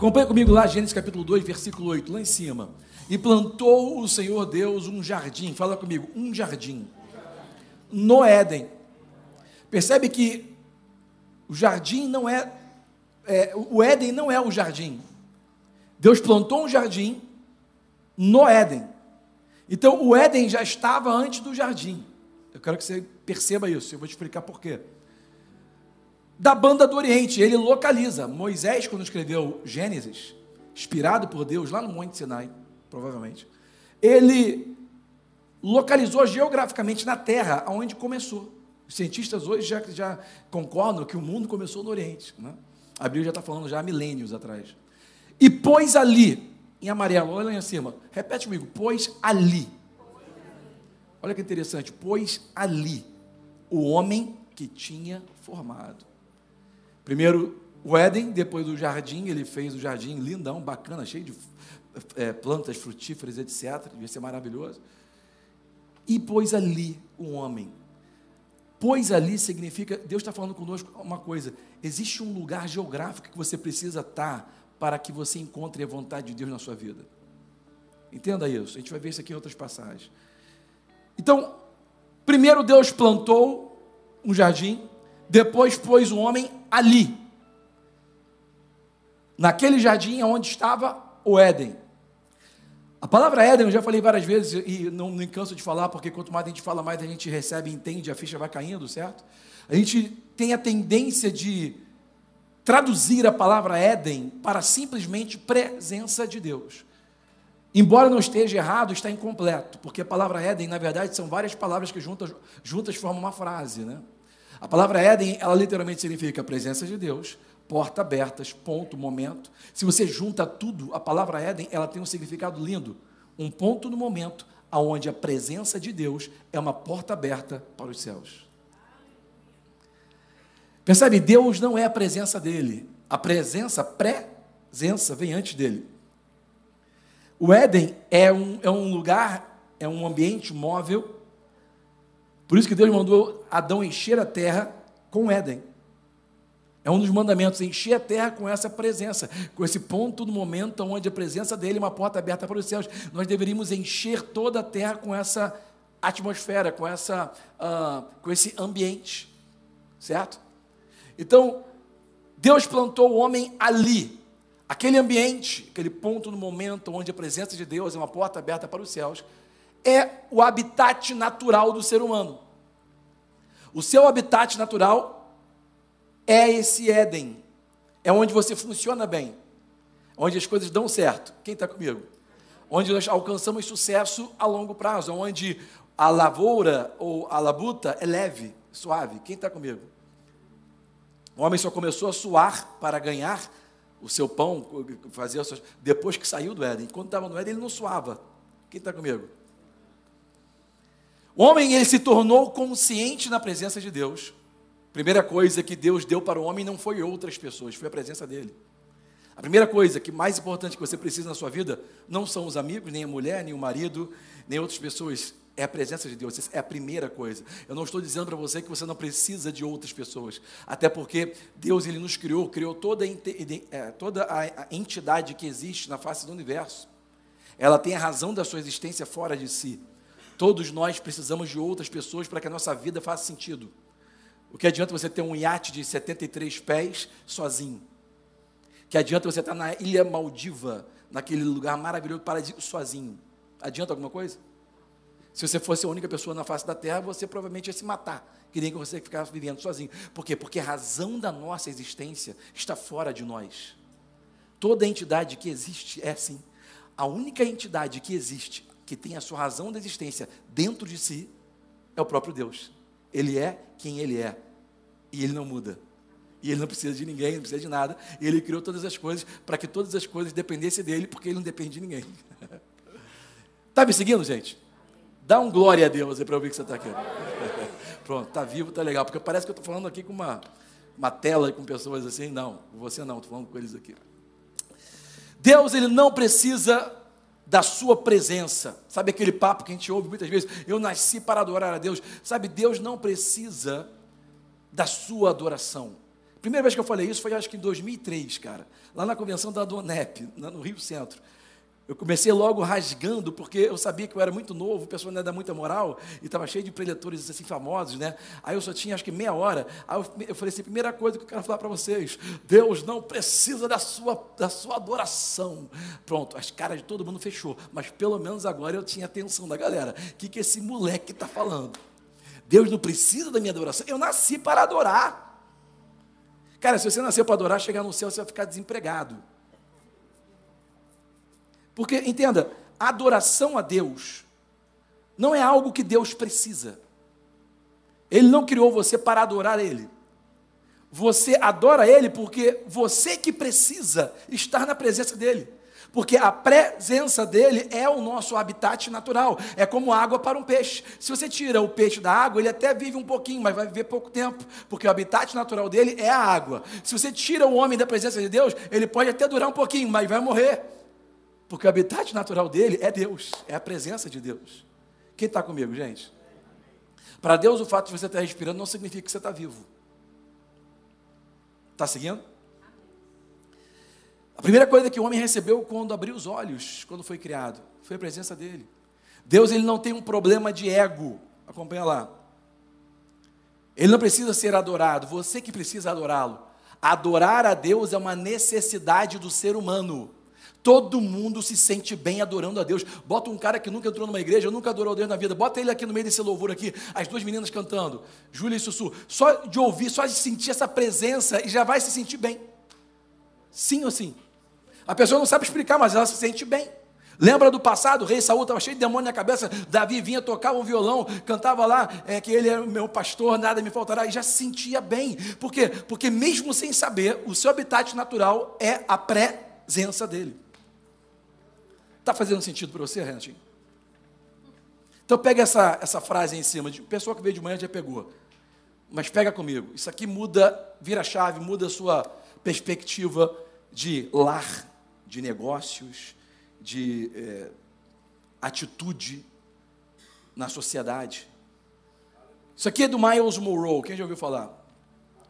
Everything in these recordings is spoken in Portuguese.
Acompanhe comigo lá, Gênesis capítulo 2, versículo 8, lá em cima. E plantou o Senhor Deus um jardim, fala comigo, um jardim, no Éden. Percebe que o jardim não é, é o Éden não é o jardim. Deus plantou um jardim no Éden. Então o Éden já estava antes do jardim. Eu quero que você perceba isso, eu vou te explicar por quê da banda do Oriente. Ele localiza. Moisés, quando escreveu Gênesis, inspirado por Deus lá no Monte Sinai, provavelmente, ele localizou geograficamente na terra onde começou. Os cientistas hoje já, já concordam que o mundo começou no Oriente. Né? A Bíblia já está falando já há milênios atrás. E pôs ali, em amarelo, olha lá em cima, repete comigo, pôs ali. Olha que interessante, pôs ali o homem que tinha formado. Primeiro o Éden, depois o jardim, ele fez o jardim lindão, bacana, cheio de é, plantas frutíferas, etc. Devia ser maravilhoso. E pôs ali um homem. Pôs ali significa, Deus está falando conosco uma coisa: existe um lugar geográfico que você precisa estar para que você encontre a vontade de Deus na sua vida. Entenda isso, a gente vai ver isso aqui em outras passagens. Então, primeiro Deus plantou um jardim, depois pôs o homem ali, naquele jardim onde estava o Éden. A palavra Éden, eu já falei várias vezes e não me canso de falar, porque quanto mais a gente fala, mais a gente recebe entende, a ficha vai caindo, certo? A gente tem a tendência de traduzir a palavra Éden para simplesmente presença de Deus. Embora não esteja errado, está incompleto, porque a palavra Éden, na verdade, são várias palavras que juntas, juntas formam uma frase, né? A palavra Éden, ela literalmente significa presença de Deus, porta abertas, ponto, momento. Se você junta tudo, a palavra Éden, ela tem um significado lindo. Um ponto no momento aonde a presença de Deus é uma porta aberta para os céus. Percebe? Deus não é a presença dele. A presença, presença, vem antes dele. O Éden é um, é um lugar, é um ambiente móvel por isso que Deus mandou Adão encher a terra com Éden. É um dos mandamentos, encher a terra com essa presença, com esse ponto no momento onde a presença dele é uma porta aberta para os céus. Nós deveríamos encher toda a terra com essa atmosfera, com, essa, uh, com esse ambiente, certo? Então, Deus plantou o homem ali, aquele ambiente, aquele ponto no momento onde a presença de Deus é uma porta aberta para os céus é o habitat natural do ser humano. O seu habitat natural é esse Éden, é onde você funciona bem, onde as coisas dão certo. Quem está comigo? Onde nós alcançamos sucesso a longo prazo, onde a lavoura ou a labuta é leve, suave. Quem está comigo? O homem só começou a suar para ganhar o seu pão, fazer depois que saiu do Éden. Quando estava no Éden, ele não suava. Quem está comigo? O homem ele se tornou consciente na presença de Deus. Primeira coisa que Deus deu para o homem não foi outras pessoas, foi a presença dele. A primeira coisa que mais importante que você precisa na sua vida não são os amigos, nem a mulher, nem o marido, nem outras pessoas, é a presença de Deus, é a primeira coisa. Eu não estou dizendo para você que você não precisa de outras pessoas, até porque Deus ele nos criou, criou toda, a, é, toda a entidade que existe na face do universo. Ela tem a razão da sua existência fora de si. Todos nós precisamos de outras pessoas para que a nossa vida faça sentido. O que adianta você ter um iate de 73 pés sozinho? Que adianta você estar na ilha Maldiva, naquele lugar maravilhoso, paradisíaco, sozinho? Adianta alguma coisa? Se você fosse a única pessoa na face da terra, você provavelmente ia se matar. Queria que você ficasse vivendo sozinho. Por quê? Porque a razão da nossa existência está fora de nós. Toda entidade que existe é assim. A única entidade que existe que tem a sua razão da existência dentro de si, é o próprio Deus. Ele é quem ele é. E ele não muda. E ele não precisa de ninguém, não precisa de nada. E ele criou todas as coisas para que todas as coisas dependessem dele, porque ele não depende de ninguém. Está me seguindo, gente? Dá um glória a Deus para ouvir que você está aqui. Pronto, está vivo, está legal. Porque parece que eu estou falando aqui com uma, uma tela com pessoas assim. Não, você não, estou falando com eles aqui. Deus, ele não precisa da sua presença. Sabe aquele papo que a gente ouve muitas vezes? Eu nasci para adorar a Deus. Sabe, Deus não precisa da sua adoração. Primeira vez que eu falei isso foi acho que em 2003, cara, lá na convenção da Donep, no Rio Centro. Eu comecei logo rasgando, porque eu sabia que eu era muito novo, o pessoal não dar muita moral, e estava cheio de preletores assim famosos, né? Aí eu só tinha acho que meia hora. Aí eu, eu falei assim: primeira coisa que eu quero falar para vocês: Deus não precisa da sua, da sua adoração. Pronto, as caras de todo mundo fechou, mas pelo menos agora eu tinha atenção da galera. O que, que esse moleque está falando? Deus não precisa da minha adoração. Eu nasci para adorar. Cara, se você nasceu para adorar, chegar no céu, você vai ficar desempregado. Porque, entenda, adoração a Deus não é algo que Deus precisa. Ele não criou você para adorar Ele. Você adora Ele porque você que precisa estar na presença dEle. Porque a presença dele é o nosso habitat natural. É como água para um peixe. Se você tira o peixe da água, ele até vive um pouquinho, mas vai viver pouco tempo. Porque o habitat natural dele é a água. Se você tira o homem da presença de Deus, ele pode até durar um pouquinho, mas vai morrer. Porque o habitat natural dele é Deus, é a presença de Deus. Quem está comigo, gente? Para Deus, o fato de você estar respirando não significa que você está vivo. Está seguindo? A primeira coisa que o homem recebeu quando abriu os olhos, quando foi criado, foi a presença dele. Deus ele não tem um problema de ego. Acompanha lá. Ele não precisa ser adorado, você que precisa adorá-lo. Adorar a Deus é uma necessidade do ser humano. Todo mundo se sente bem adorando a Deus. Bota um cara que nunca entrou numa igreja, nunca adorou a Deus na vida. Bota ele aqui no meio desse louvor aqui, as duas meninas cantando, Júlia e Sussu. Só de ouvir, só de sentir essa presença, e já vai se sentir bem. Sim ou sim? A pessoa não sabe explicar, mas ela se sente bem. Lembra do passado? O rei Saul estava cheio de demônio na cabeça. Davi vinha, tocava um violão, cantava lá é, que ele é o meu pastor, nada me faltará, e já se sentia bem. Por quê? Porque mesmo sem saber, o seu habitat natural é a presença dele. Está fazendo sentido para você, Renatinho? Então pega essa, essa frase aí em cima, de pessoa que veio de manhã já pegou. Mas pega comigo. Isso aqui muda, vira chave, muda a sua perspectiva de lar, de negócios, de é, atitude na sociedade. Isso aqui é do Miles Monroe, quem já ouviu falar?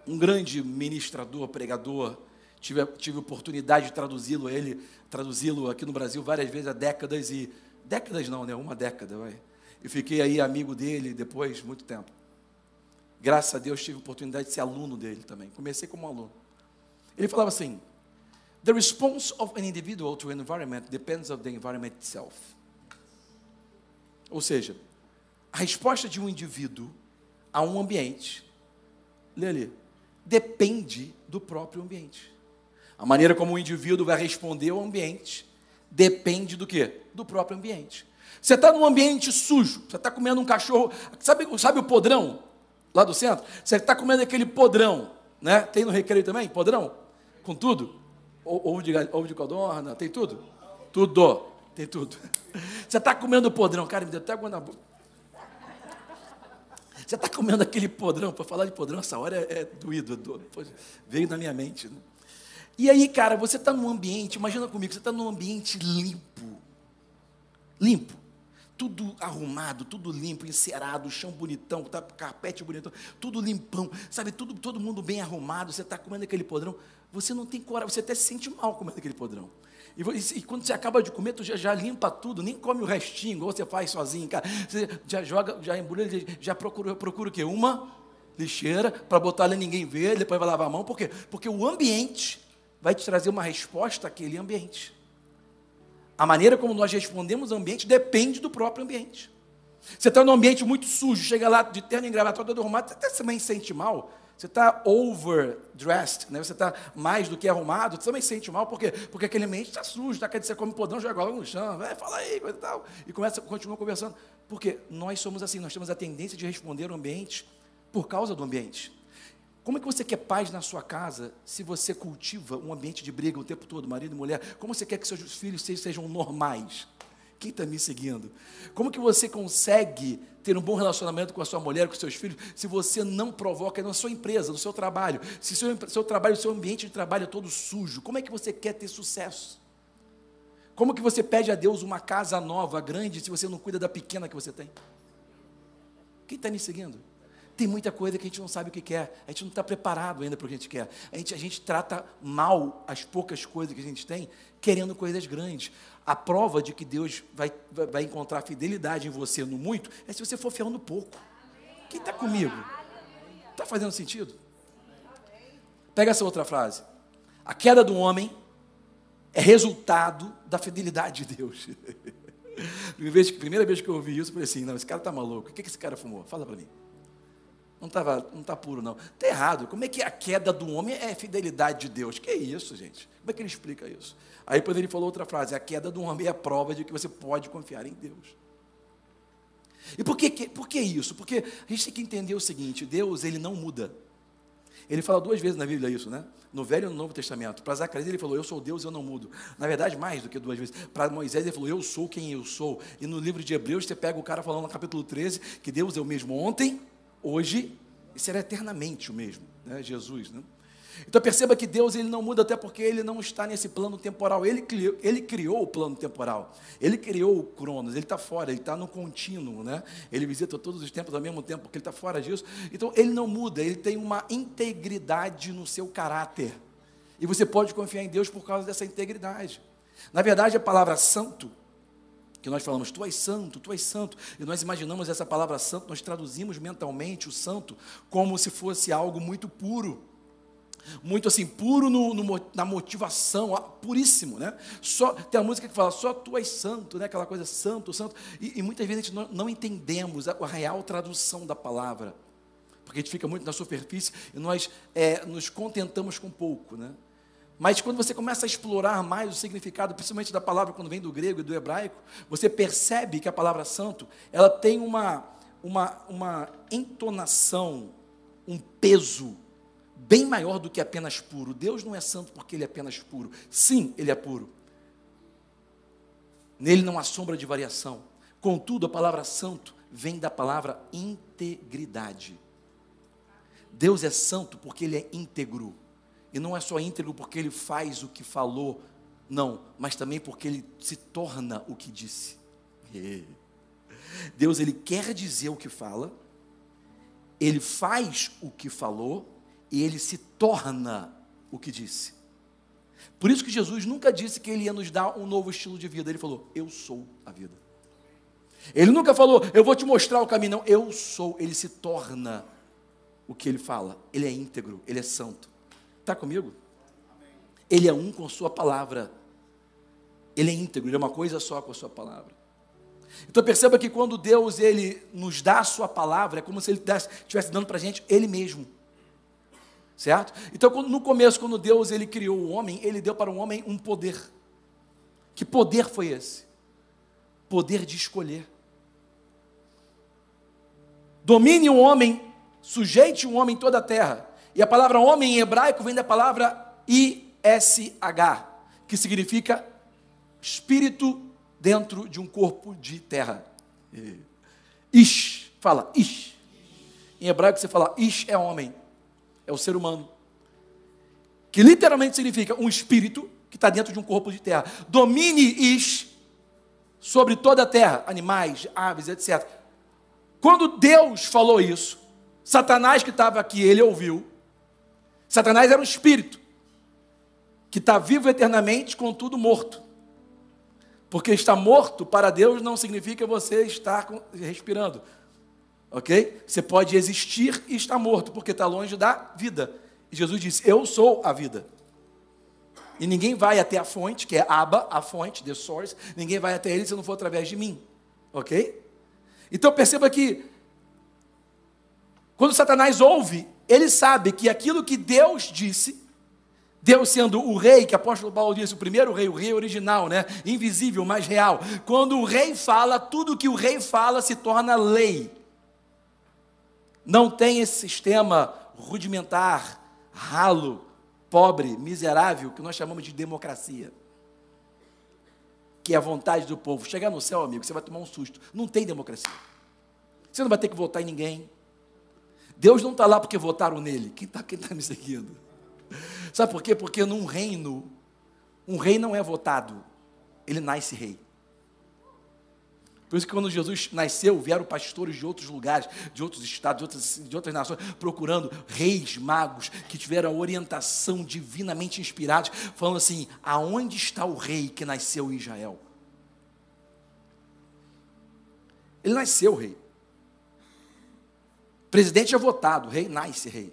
Um grande ministrador, pregador, tive, tive oportunidade de traduzi-lo ele, traduzi-lo aqui no Brasil várias vezes há décadas e décadas não, né? Uma década, vai. E fiquei aí amigo dele depois muito tempo. Graças a Deus tive oportunidade de ser aluno dele também. Comecei como aluno. Ele falava assim: The response of an individual to an environment depends on the environment itself. Ou seja, a resposta de um indivíduo a um ambiente, lê ali, depende do próprio ambiente. A maneira como o indivíduo vai responder ao ambiente depende do quê? Do próprio ambiente. Você está num ambiente sujo, você está comendo um cachorro, sabe, sabe o podrão lá do centro? Você está comendo aquele podrão, né? Tem no recreio também, podrão? Com tudo? Ovo de, ovo de codorna, tem tudo? Tudo, tem tudo. Você está comendo podrão, cara, me deu até água na boca. Você está comendo aquele podrão, para falar de podrão, essa hora é, é doído, é veio na minha mente. Né? E aí, cara, você está num ambiente, imagina comigo, você está num ambiente limpo. Limpo. Tudo arrumado, tudo limpo, encerado, chão bonitão, tá, carpete bonitão, tudo limpão, sabe, tudo, todo mundo bem arrumado, você está comendo aquele podrão, você não tem coragem, você até se sente mal comendo aquele podrão. E, e, quando você acaba de comer, tu já, já, limpa tudo, nem come o restinho, igual você faz sozinho, cara. Você já joga, já embrulha, já procura, procura o quê? Uma lixeira para botar ali ninguém ver, depois vai lavar a mão. Por quê? Porque o ambiente vai te trazer uma resposta àquele ambiente. A maneira como nós respondemos ao ambiente depende do próprio ambiente. Você está num ambiente muito sujo, chega lá de terno e gravata todo arrumado, você até também sente mal. Você está overdressed, né? você está mais do que arrumado, você também sente mal, por quê? Porque aquele ambiente está sujo, tá? você come podrão, joga logo no chão, vai, fala aí, coisa e tal. E começa, continua conversando. Porque nós somos assim, nós temos a tendência de responder ao ambiente por causa do ambiente. Como é que você quer paz na sua casa se você cultiva um ambiente de briga o tempo todo, marido e mulher? Como você quer que seus filhos sejam normais? Quem está me seguindo? Como que você consegue ter um bom relacionamento com a sua mulher, com seus filhos, se você não provoca na sua empresa, no seu trabalho? Se seu, seu trabalho, seu ambiente de trabalho é todo sujo, como é que você quer ter sucesso? Como que você pede a Deus uma casa nova, grande, se você não cuida da pequena que você tem? Quem está me seguindo? Tem muita coisa que a gente não sabe o que quer, a gente não está preparado ainda para o que a gente quer. A gente, a gente trata mal as poucas coisas que a gente tem, querendo coisas grandes. A prova de que Deus vai, vai encontrar fidelidade em você no muito é se você for fiel no pouco. Quem está comigo? Está fazendo sentido? Pega essa outra frase. A queda do homem é resultado da fidelidade de Deus. primeira, vez, que eu ouvi isso, eu falei assim: não, esse cara está maluco. O que esse cara fumou? Fala para mim. Não está não tá puro, não. Está errado. Como é que a queda do homem é fidelidade de Deus? Que é isso, gente? Como é que ele explica isso? Aí depois ele falou outra frase: a queda do homem é a prova de que você pode confiar em Deus. E por que, por que isso? Porque a gente tem que entender o seguinte: Deus, ele não muda. Ele fala duas vezes na Bíblia isso, né? No Velho e no Novo Testamento. Para Zacarias ele falou, eu sou Deus, eu não mudo. Na verdade, mais do que duas vezes. Para Moisés ele falou, eu sou quem eu sou. E no livro de Hebreus você pega o cara falando no capítulo 13 que Deus é o mesmo ontem, hoje e será eternamente o mesmo. Né? Jesus, né? Então perceba que Deus ele não muda até porque ele não está nesse plano temporal. Ele criou, ele criou o plano temporal. Ele criou o Cronos. Ele está fora, ele está no contínuo. Né? Ele visita todos os tempos ao mesmo tempo, porque ele está fora disso. Então ele não muda, ele tem uma integridade no seu caráter. E você pode confiar em Deus por causa dessa integridade. Na verdade, a palavra santo, que nós falamos, tu és santo, tu és santo, e nós imaginamos essa palavra santo, nós traduzimos mentalmente o santo como se fosse algo muito puro muito assim, puro no, no, na motivação, puríssimo, né? Só, tem a música que fala, só tu és santo, né? Aquela coisa, santo, santo. E, e muitas vezes a gente não, não entendemos a, a, real tradução da palavra, porque a gente fica muito na superfície e nós é, nos contentamos com pouco, né? Mas quando você começa a explorar mais o significado, principalmente da palavra quando vem do grego e do hebraico, você percebe que a palavra santo, ela tem uma, uma, uma entonação, um peso bem maior do que apenas puro. Deus não é santo porque ele é apenas puro. Sim, ele é puro. Nele não há sombra de variação. Contudo, a palavra santo vem da palavra integridade. Deus é santo porque ele é íntegro. E não é só íntegro porque ele faz o que falou, não, mas também porque ele se torna o que disse. Deus ele quer dizer o que fala, ele faz o que falou e ele se torna o que disse. Por isso que Jesus nunca disse que ele ia nos dar um novo estilo de vida. Ele falou: Eu sou a vida. Ele nunca falou: Eu vou te mostrar o caminho. Não, eu sou. Ele se torna o que ele fala. Ele é íntegro, ele é santo. Está comigo? Ele é um com Sua palavra. Ele é íntegro, ele é uma coisa só com a Sua palavra. Então perceba que quando Deus ele nos dá a Sua palavra, é como se Ele estivesse dando para a gente Ele mesmo. Certo? Então, no começo, quando Deus ele criou o homem, ele deu para o homem um poder. Que poder foi esse? Poder de escolher. Domine o homem, sujeite o homem em toda a terra. E a palavra homem em hebraico vem da palavra ISH, que significa espírito dentro de um corpo de terra. Ish, fala Ish. Em hebraico você fala Ish é homem é o ser humano. Que literalmente significa um espírito que está dentro de um corpo de terra. Domine is sobre toda a terra, animais, aves, etc. Quando Deus falou isso, Satanás que estava aqui, ele ouviu. Satanás era um espírito que está vivo eternamente, contudo morto. Porque estar morto para Deus não significa você estar respirando. Ok? Você pode existir e estar morto, porque está longe da vida. E Jesus disse: Eu sou a vida. E ninguém vai até a fonte, que é Abba, a fonte, the source. Ninguém vai até ele se não for através de mim. Ok? Então perceba que, quando Satanás ouve, ele sabe que aquilo que Deus disse, Deus sendo o rei, que o apóstolo Paulo disse, o primeiro rei, o rei original, né? Invisível, mas real. Quando o rei fala, tudo que o rei fala se torna lei. Não tem esse sistema rudimentar, ralo, pobre, miserável, que nós chamamos de democracia. Que é a vontade do povo. Chegar no céu, amigo, você vai tomar um susto. Não tem democracia. Você não vai ter que votar em ninguém. Deus não está lá porque votaram nele. Quem está quem tá me seguindo? Sabe por quê? Porque num reino, um rei não é votado, ele nasce rei. Por isso que quando Jesus nasceu, vieram pastores de outros lugares, de outros estados, de outras, de outras nações, procurando reis, magos, que tiveram a orientação divinamente inspirados, falando assim: aonde está o rei que nasceu em Israel? Ele nasceu rei. Presidente é votado, rei nasce rei.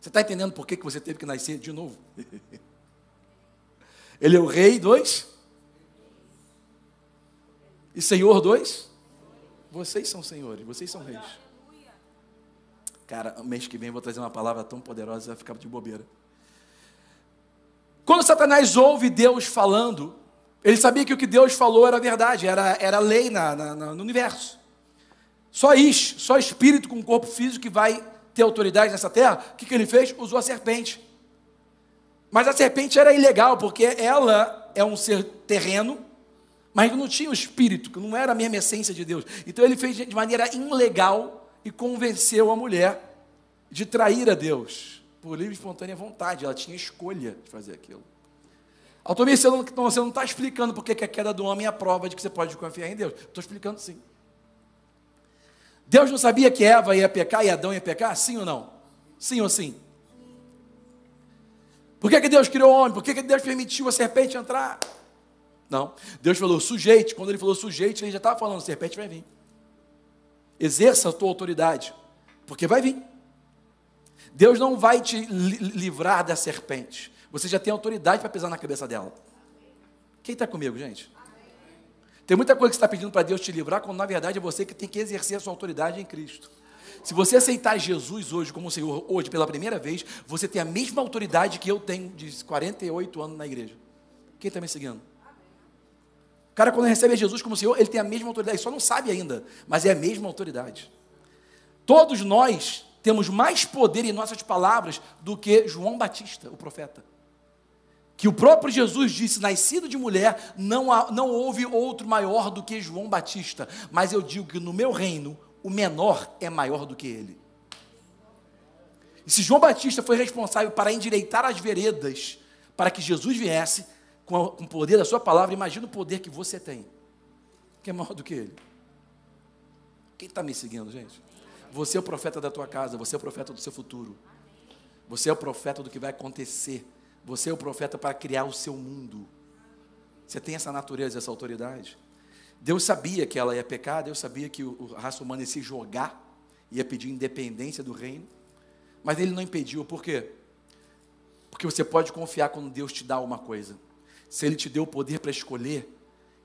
Você está entendendo por que, que você teve que nascer de novo? Ele é o rei dos e Senhor dois? Vocês são senhores, vocês são reis. Cara, mês que vem eu vou trazer uma palavra tão poderosa, vai ficar de bobeira. Quando Satanás ouve Deus falando, ele sabia que o que Deus falou era verdade, era, era lei na, na, no universo. Só Ish, só espírito com corpo físico que vai ter autoridade nessa terra. O que, que ele fez? Usou a serpente. Mas a serpente era ilegal, porque ela é um ser terreno, mas não tinha o espírito, que não era a mesma essência de Deus. Então ele fez de maneira ilegal e convenceu a mulher de trair a Deus por livre e espontânea vontade. Ela tinha escolha de fazer aquilo. Autonomia, você não está explicando porque que a queda do homem é a prova de que você pode confiar em Deus. Estou explicando sim. Deus não sabia que Eva ia pecar e Adão ia pecar? Sim ou não? Sim ou sim? Por que, que Deus criou o homem? Por que, que Deus permitiu a serpente entrar? Não. Deus falou sujeite. Quando ele falou sujeite, ele já estava falando: serpente vai vir. Exerça a tua autoridade, porque vai vir. Deus não vai te livrar da serpente. Você já tem autoridade para pisar na cabeça dela. Quem está comigo, gente? Tem muita coisa que você está pedindo para Deus te livrar, quando na verdade é você que tem que exercer a sua autoridade em Cristo. Se você aceitar Jesus hoje como Senhor, hoje pela primeira vez, você tem a mesma autoridade que eu tenho de 48 anos na igreja. Quem está me seguindo? O cara, quando recebe Jesus como Senhor, ele tem a mesma autoridade, só não sabe ainda, mas é a mesma autoridade. Todos nós temos mais poder em nossas palavras do que João Batista, o profeta. Que o próprio Jesus disse: nascido de mulher, não, há, não houve outro maior do que João Batista. Mas eu digo que no meu reino, o menor é maior do que ele. E se João Batista foi responsável para endireitar as veredas para que Jesus viesse, com, o poder da sua palavra, imagina o poder que você tem, que é maior do que ele. Quem está me seguindo, gente? Você é o profeta da tua casa, você é o profeta do seu futuro. Você é o profeta do que vai acontecer. Você é o profeta para criar o seu mundo. Você tem essa natureza, essa autoridade. Deus sabia que ela ia pecar, Deus sabia que a raça humana ia se jogar, ia pedir independência do reino, mas ele não impediu, por quê? Porque você pode confiar quando Deus te dá uma coisa se ele te deu o poder para escolher,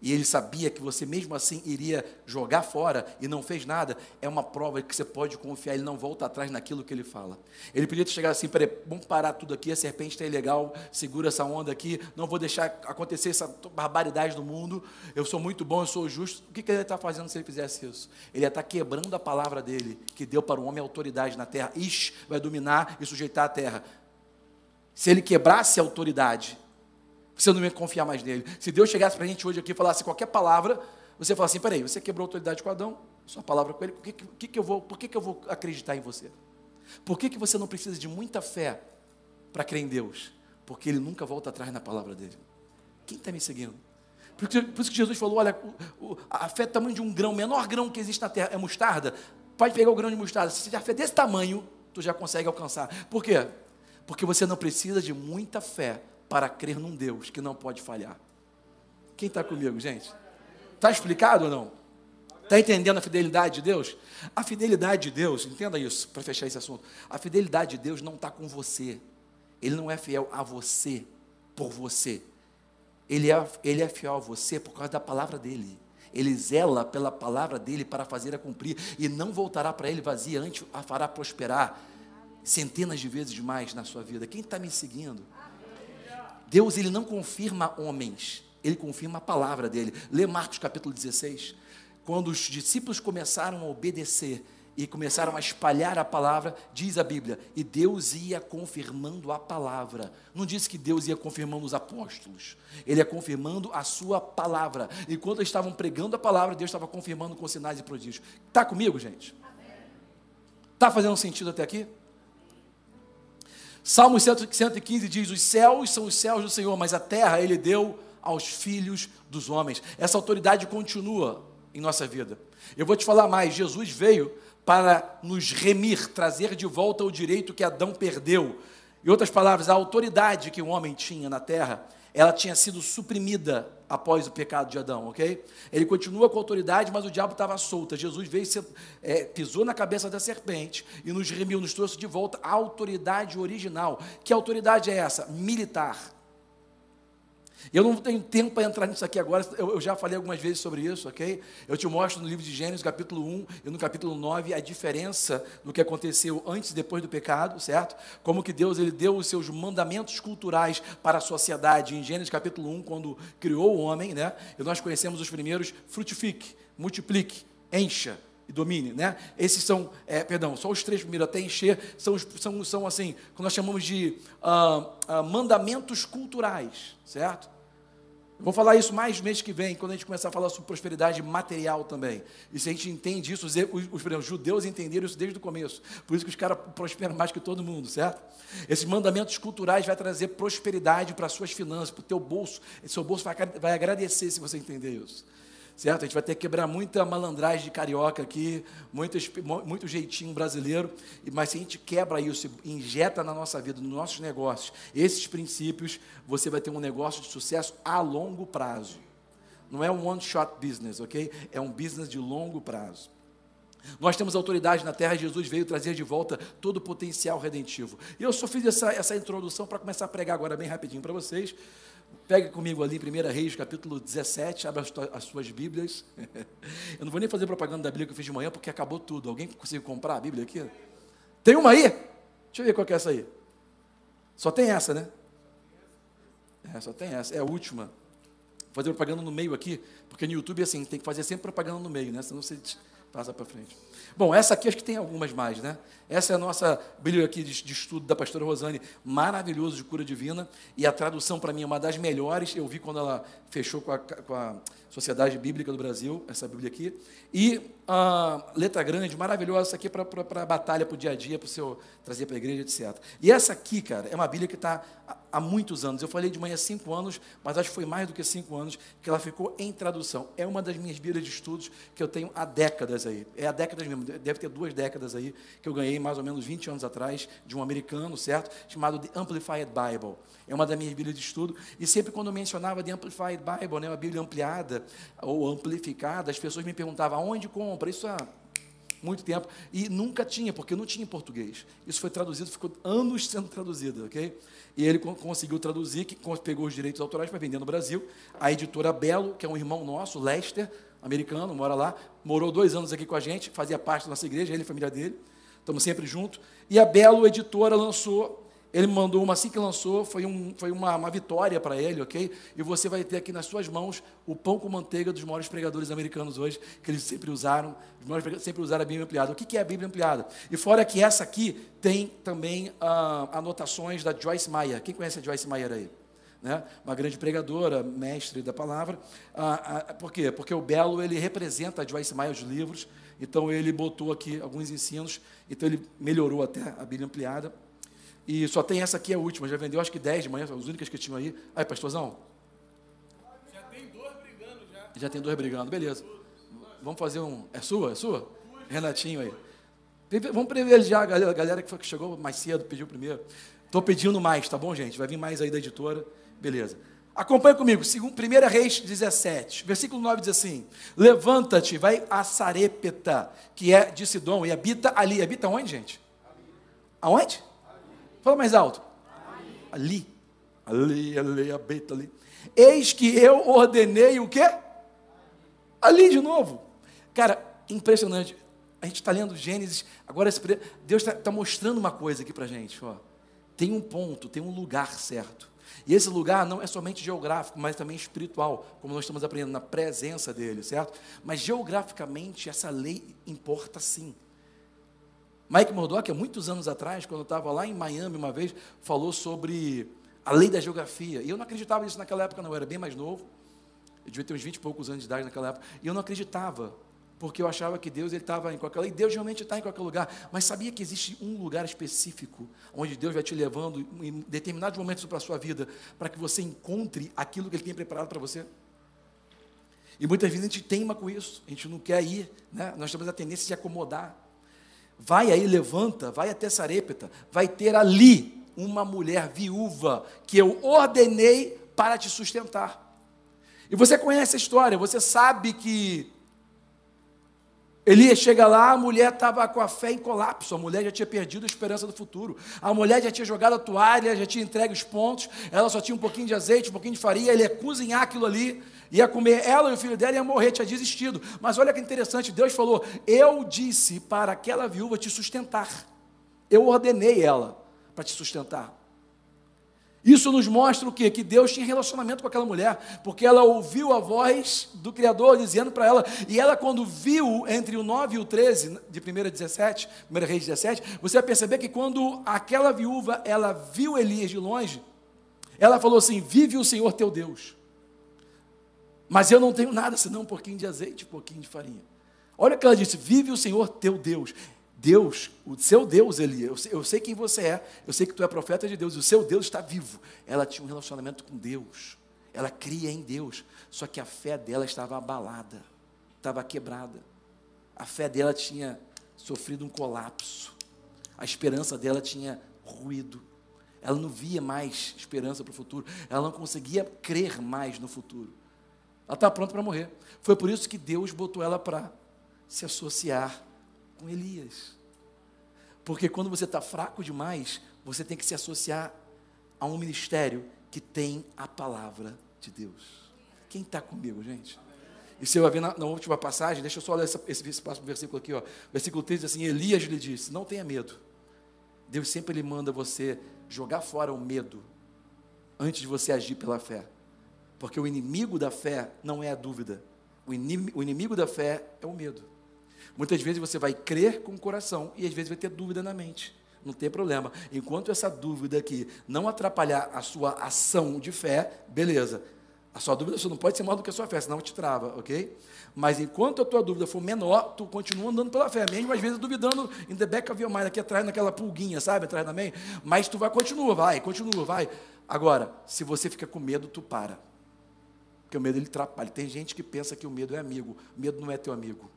e ele sabia que você mesmo assim iria jogar fora e não fez nada, é uma prova que você pode confiar, ele não volta atrás naquilo que ele fala. Ele podia chegar assim, peraí, vamos parar tudo aqui, a serpente está ilegal, segura essa onda aqui, não vou deixar acontecer essa barbaridade do mundo, eu sou muito bom, eu sou justo. O que, ele está fazendo se ele fizesse isso? Ele está quebrando a palavra dele, que deu para o homem autoridade na terra. Ish vai dominar e sujeitar a terra. Se ele quebrasse a autoridade, você não ia confiar mais nele. Se Deus chegasse para a gente hoje aqui e falasse qualquer palavra, você fala assim: peraí, você quebrou a autoridade com Adão, sua palavra com ele, por que, que, que eu vou, por que, que eu vou acreditar em você? Por que, que você não precisa de muita fé para crer em Deus? Porque ele nunca volta atrás na palavra dele. Quem está me seguindo? Por, isso que Jesus falou: olha, a fé é tamanho de um grão, o menor grão que existe na terra é mostarda. Pode pegar o grão de mostarda. Se a fé desse tamanho, tu já consegue alcançar. Por quê? Porque você não precisa de muita fé para crer num Deus que não pode falhar. Quem está comigo, gente? Está explicado ou não? Está entendendo a fidelidade de Deus? A fidelidade de Deus, entenda isso, para fechar esse assunto. A fidelidade de Deus não está com você. Ele não é fiel a você, por você. Ele é, ele é fiel a você por causa da palavra dele. Ele zela pela palavra dele para fazer a cumprir e não voltará para ele vazia, antes a fará prosperar centenas de vezes mais na sua vida. Quem está me seguindo? Deus ele não confirma homens, ele confirma a palavra dele. Lê Marcos capítulo 16. Quando os discípulos começaram a obedecer e começaram a espalhar a palavra, diz a Bíblia, e Deus ia confirmando a palavra. Não disse que Deus ia confirmando os apóstolos, ele ia confirmando a sua palavra. Enquanto eles estavam pregando a palavra, Deus estava confirmando com sinais e prodígios. Está comigo, gente? Está fazendo sentido até aqui? Salmo 115 diz: Os céus são os céus do Senhor, mas a terra ele deu aos filhos dos homens. Essa autoridade continua. em nossa vida. Eu vou te falar mais: Jesus veio para nos remir, trazer de volta o direito que Adão perdeu. Em outras palavras, a autoridade que o homem tinha na terra, ela tinha sido suprimida após o pecado de Adão, ok? Ele continua com autoridade, mas o diabo estava solto. Jesus veio, é, pisou na cabeça da serpente e nos remiu, nos trouxe de volta a autoridade original. Que autoridade é essa? Militar. Eu não tenho tempo para entrar nisso aqui agora, eu, eu, já falei algumas vezes sobre isso, ok? Eu te mostro no livro de Gênesis, capítulo 1 e no capítulo 9, a diferença do que aconteceu antes e depois do pecado, certo? Como que Deus ele deu os seus mandamentos culturais para a sociedade. Em Gênesis, capítulo 1, quando criou o homem, né? E nós conhecemos os primeiros, frutifique, multiplique, encha, e domine, né? Esses são, é, perdão, só os três primeiros até encher, são, são, são assim, que nós chamamos de ah, ah, mandamentos culturais, certo? Vou falar isso mais mês que vem, quando a gente começar a falar sobre prosperidade material também. E se a gente entende isso, os, os, os judeus entenderam isso desde o começo. Por isso que os caras prosperam mais que todo mundo, certo? Esses mandamentos culturais vai trazer prosperidade para as suas finanças, para o teu bolso. E seu bolso vai, vai agradecer se você entender isso certo? A gente vai ter que quebrar muita malandragem de carioca aqui, muito, muito jeitinho brasileiro, mas se a gente quebra isso injeta na nossa vida, nos nossos negócios, esses princípios, você vai ter um negócio de sucesso a longo prazo. Não é um one-shot business, ok? É um business de longo prazo. Nós temos autoridade na terra, Jesus veio trazer de volta todo o potencial redentivo. E eu só fiz essa, essa introdução para começar a pregar agora bem rapidinho para vocês. Pegue comigo ali, 1 Reis, capítulo 17, abra as suas Bíblias. Eu não vou nem fazer propaganda da Bíblia que eu fiz de manhã, porque acabou tudo. Alguém conseguiu comprar a Bíblia aqui? Tem uma aí? Deixa eu ver qual é essa aí. Só tem essa, né? É, só tem essa. É a última. Vou fazer propaganda no meio aqui, porque no YouTube, assim, tem que fazer sempre propaganda no meio, né? Senão você passa para frente. Bom, essa aqui acho que tem algumas mais, né? Essa é a nossa Bíblia aqui de, de estudo da pastora Rosane, maravilhoso de cura divina, e a tradução para mim é uma das melhores, eu vi quando ela fechou com a, com a Sociedade Bíblica do Brasil, essa Bíblia aqui, e a letra grande, maravilhosa, essa aqui para a batalha, para o dia a dia, para o seu trazer para a igreja, etc. E essa aqui, cara, é uma Bíblia que está há muitos anos, eu falei de manhã cinco anos, mas acho que foi mais do que cinco anos que ela ficou em tradução. É uma das minhas Bíblias de estudos que eu tenho há décadas aí, é há décadas mesmo, deve ter duas décadas aí, que eu ganhei mais ou menos 20 anos atrás, de um americano, certo? Chamado The Amplified Bible. É uma das minhas Bíblias de estudo. E sempre quando eu mencionava The Amplified Bible, né, uma Bíblia ampliada ou amplificada, as pessoas me perguntavam aonde compra. Isso há muito tempo. E nunca tinha, porque não tinha em português. Isso foi traduzido, ficou anos sendo traduzido, ok? E ele conseguiu traduzir, que pegou os direitos autorais para vender no Brasil. A editora Belo, que é um irmão nosso, Lester, americano, mora lá, morou dois anos aqui com a gente, fazia parte da nossa igreja, ele e a família dele estamos sempre juntos. E a Belo Editora lançou, ele me mandou uma assim que lançou, foi, um, foi uma, uma vitória para ele, ok? E você vai ter aqui nas suas mãos o pão com manteiga dos maiores pregadores americanos hoje, que eles sempre usaram, os maiores sempre usaram a Bíblia ampliada. O que é a Bíblia ampliada? E fora que essa aqui tem também ah, anotações da Joyce Meyer. Quem conhece a Joyce Meyer aí? Né? uma grande pregadora, mestre da palavra. Ah, ah, por quê? Porque o Belo ele representa a Joyce Meyer, os livros, então ele botou aqui alguns ensinos, então ele melhorou até a Bíblia ampliada. E só tem essa aqui, a última, já vendeu acho que 10 de manhã, as únicas que tinham aí. Aí, pastorzão? Já tem dois brigando já. Já tem dois brigando, beleza. Vamos fazer um. É sua? É sua? Renatinho aí. Vamos já, a galera, a galera que, foi, que chegou mais cedo, pediu primeiro. Estou pedindo mais, tá bom, gente? Vai vir mais aí da editora. Beleza. Acompanhe comigo, 1 Reis 17, versículo 9 diz assim: Levanta-te, vai a Sarepeta, que é de Sidom, e habita ali. Habita onde, gente? Aonde? Fala mais alto. Ali. Ali, ali, habita ali. Eis que eu ordenei o quê? Ali de novo. Cara, impressionante. A gente está lendo Gênesis, agora Deus está tá mostrando uma coisa aqui para a gente. Ó. Tem um ponto, tem um lugar certo. E esse lugar não é somente geográfico, mas também espiritual, como nós estamos aprendendo na presença dele, certo? Mas geograficamente essa lei importa sim. Mike Murdock, há muitos anos atrás, quando eu estava lá em Miami uma vez, falou sobre a lei da geografia. E eu não acreditava nisso naquela época, não, eu era bem mais novo. Eu devia ter uns 20 e poucos anos de idade naquela época. E eu não acreditava porque eu achava que Deus estava em qualquer lugar, e Deus realmente está em qualquer lugar, mas sabia que existe um lugar específico, onde Deus vai te levando em determinados momentos para a sua vida, para que você encontre aquilo que Ele tem preparado para você? E muitas vezes a gente teima com isso, a gente não quer ir, né? nós temos a tendência de acomodar. Vai aí, levanta, vai até Sarepta, vai ter ali uma mulher viúva que eu ordenei para te sustentar. E você conhece a história, você sabe que Elias chega lá, a mulher estava com a fé em colapso, a mulher já tinha perdido a esperança do futuro, a mulher já tinha jogado a toalha, já tinha entregue os pontos, ela só tinha um pouquinho de azeite, um pouquinho de farinha, ele ia cozinhar aquilo ali, ia comer ela e o filho dela ia morrer, tinha desistido. Mas olha que interessante, Deus falou: Eu disse para aquela viúva te sustentar, eu ordenei ela para te sustentar. Isso nos mostra o quê? Que Deus tinha relacionamento com aquela mulher, porque ela ouviu a voz do Criador dizendo para ela, e ela, quando viu entre o 9 e o 13, de 1 17, 1 Reis 17, você vai perceber que quando aquela viúva ela viu Elias de longe, ela falou assim: Vive o Senhor teu Deus. Mas eu não tenho nada senão um pouquinho de azeite, um pouquinho de farinha. Olha o que ela disse: Vive o Senhor teu Deus. Deus, o seu Deus, Elias, eu sei, eu sei quem você é, eu sei que tu é profeta de Deus, e o seu Deus está vivo. Ela tinha um relacionamento com Deus, ela cria em Deus, só que a fé dela estava abalada, estava quebrada. A fé dela tinha sofrido um colapso, a esperança dela tinha ruído. Ela não via mais esperança para o futuro, ela não conseguia crer mais no futuro. Ela estava pronta para morrer. Foi por isso que Deus botou ela para se associar com Elias. Porque quando você está fraco demais, você tem que se associar a um ministério que tem a palavra de Deus. Quem está comigo, gente? E você vai ver na, na, última passagem, deixa eu só ler esse, esse próximo versículo aqui, ó. Versículo 3 diz assim: Elias lhe disse: Não tenha medo. Deus sempre lhe manda você jogar fora o medo antes de você agir pela fé. Porque o inimigo da fé não é a dúvida. O inimigo, o inimigo da fé é o medo. Muitas vezes você vai crer com o coração e às vezes vai ter dúvida na mente. Não tem problema. Enquanto essa dúvida aqui não atrapalhar a sua ação de fé, beleza. A sua dúvida só não pode ser maior do que a sua fé, senão te trava, ok? Mas enquanto a tua dúvida for menor, tu continua andando pela fé, mesmo às vezes duvidando em the back of your mind, aqui atrás naquela pulguinha, sabe, atrás da mente. Mas tu vai, continua, vai, continua, vai. Agora, se você fica com medo, tu para. Porque o medo ele atrapalha. Tem gente que pensa que o medo é amigo. O medo não é teu amigo.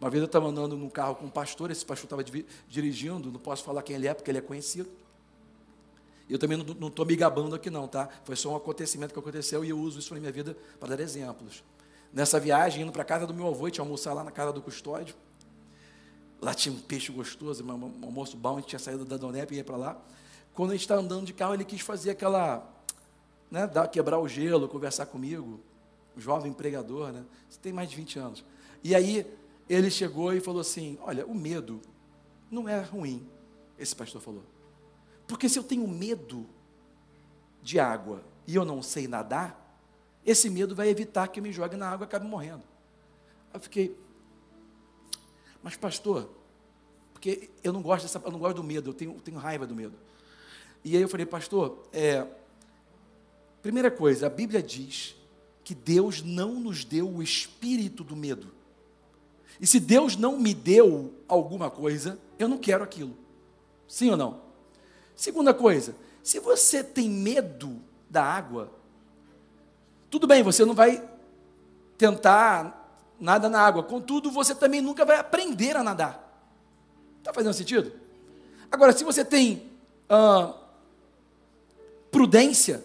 Uma vez eu estava andando num carro com um pastor, esse pastor estava dirigindo, não posso falar quem ele é, porque ele é conhecido. Eu também não estou me gabando aqui não, tá? Foi só um acontecimento que aconteceu e eu uso isso na minha vida para dar exemplos. Nessa viagem, indo para a casa do meu avô, tinha almoçar lá na casa do custódio. Lá tinha um peixe gostoso, um almoço bom, a gente tinha saído da Donep e ia para lá. Quando a gente estava andando de carro, ele quis fazer aquela, né, quebrar o gelo, conversar comigo. Um jovem empregador, né? Você tem mais de 20 anos. E aí, ele chegou e falou assim: Olha, o medo não é ruim, esse pastor falou. Porque se eu tenho medo de água e eu não sei nadar, esse medo vai evitar que eu me jogue na água e acabe morrendo. Eu fiquei, mas pastor, porque eu não gosto dessa, eu não gosto do medo, eu tenho, tenho raiva do medo. E aí eu falei, pastor, é, primeira coisa, a Bíblia diz que Deus não nos deu o espírito do medo, e se Deus não me deu alguma coisa, eu não quero aquilo. Sim ou não? Segunda coisa, se você tem medo da água, tudo bem, você não vai tentar nada na água, contudo, você também nunca vai aprender a nadar. Está fazendo sentido? Agora, se você tem ah, prudência,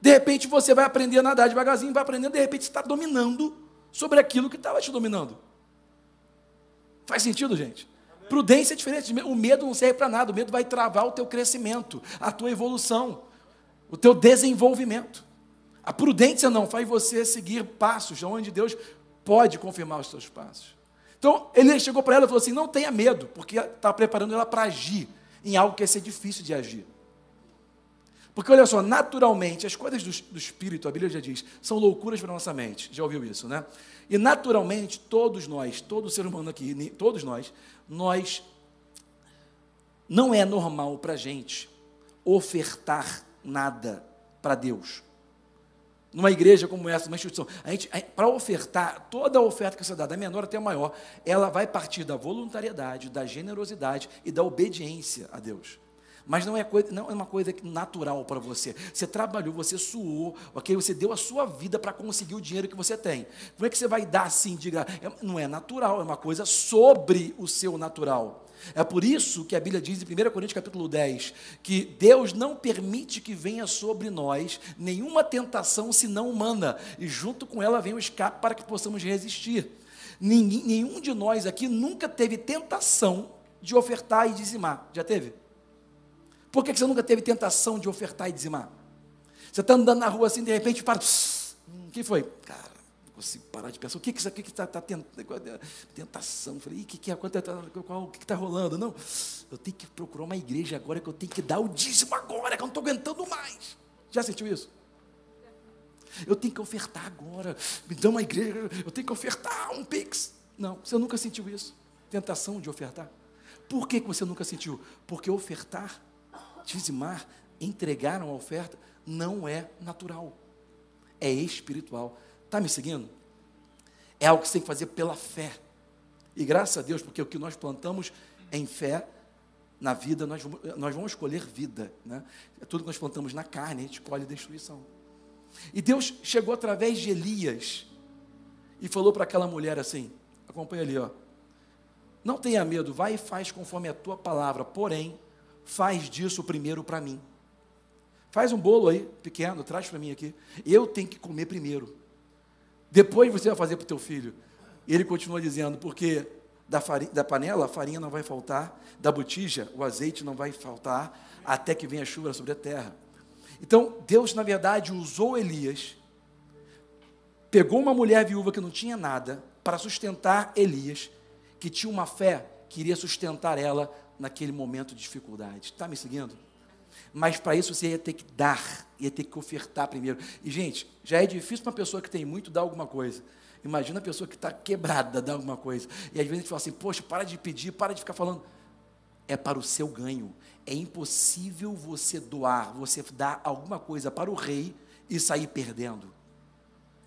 de repente você vai aprender a nadar devagarzinho, vai aprendendo, de repente você está dominando sobre aquilo que estava te dominando. Faz sentido, gente? Prudência é diferente. O medo não serve para nada. O medo vai travar o teu crescimento, a tua evolução, o teu desenvolvimento. A prudência não faz você seguir passos onde Deus pode confirmar os seus passos. Então, ele chegou para ela e falou assim: não tenha medo, porque está preparando ela para agir em algo que ia ser difícil de agir. Porque olha só, naturalmente, as coisas do, do espírito, a Bíblia já diz, são loucuras para a nossa mente. Já ouviu isso, né? E naturalmente, todos nós, todo ser humano aqui, todos nós, nós não é normal para a gente ofertar nada para Deus. Numa igreja como essa, uma instituição, a gente, para ofertar, toda a oferta que você dá, da menor até a maior, ela vai partir da voluntariedade, da generosidade e da obediência a Deus. Mas não é, coisa, não é uma coisa natural para você. Você trabalhou, você suou, ok? Você deu a sua vida para conseguir o dinheiro que você tem. Como é que você vai dar assim, diga? É, não é natural, é uma coisa sobre o seu natural. É por isso que a Bíblia diz em 1 Coríntios capítulo 10 que Deus não permite que venha sobre nós nenhuma tentação senão humana, e junto com ela vem o escape para que possamos resistir. Ninguém, nenhum de nós aqui nunca teve tentação de ofertar e dizimar. Já teve? Por que você nunca teve tentação de ofertar e dizimar? Você está andando na rua assim, de repente, para. O que foi? Cara, não consigo parar de pensar. O que, que isso aqui está tá tentando? Tentação. Falei, o que, que é? Qual, o que está rolando? Não, eu tenho que procurar uma igreja agora que eu tenho que dar o dízimo agora, que eu não estou aguentando mais. Já sentiu isso? Eu tenho que ofertar agora. Me dá uma igreja, eu tenho que ofertar um pix. Não, você nunca sentiu isso. Tentação de ofertar. Por que, que você nunca sentiu? Porque ofertar dizimar, entregar uma oferta, não é natural, é espiritual. Está me seguindo? É algo que você tem que fazer pela fé. E graças a Deus, porque o que nós plantamos em fé, na vida, nós, nós vamos escolher vida. Né? É tudo que nós plantamos na carne, a gente escolhe destruição. E Deus chegou através de Elias e falou para aquela mulher assim: acompanha ali, ó. Não tenha medo, vai e faz conforme a tua palavra, porém, faz disso primeiro para mim. Faz um bolo aí, pequeno, traz para mim aqui. Eu tenho que comer primeiro. Depois você vai fazer para o teu filho. Ele continua dizendo, porque da, farinha, da panela a farinha não vai faltar, da botija o azeite não vai faltar, até que venha a chuva sobre a terra. Então, Deus, na verdade, usou Elias, pegou uma mulher viúva que não tinha nada, para sustentar Elias, que tinha uma fé que iria sustentar ela naquele momento de dificuldade. Está me seguindo? Mas para isso você ia ter que dar, ia ter que ofertar primeiro. E, gente, já é difícil para uma pessoa que tem muito dar alguma coisa. Imagina a pessoa que está quebrada dar alguma coisa. E às vezes a gente fala assim, poxa, para de pedir, para de ficar falando. É para o seu ganho. É impossível você doar, você dar alguma coisa para o rei e sair perdendo.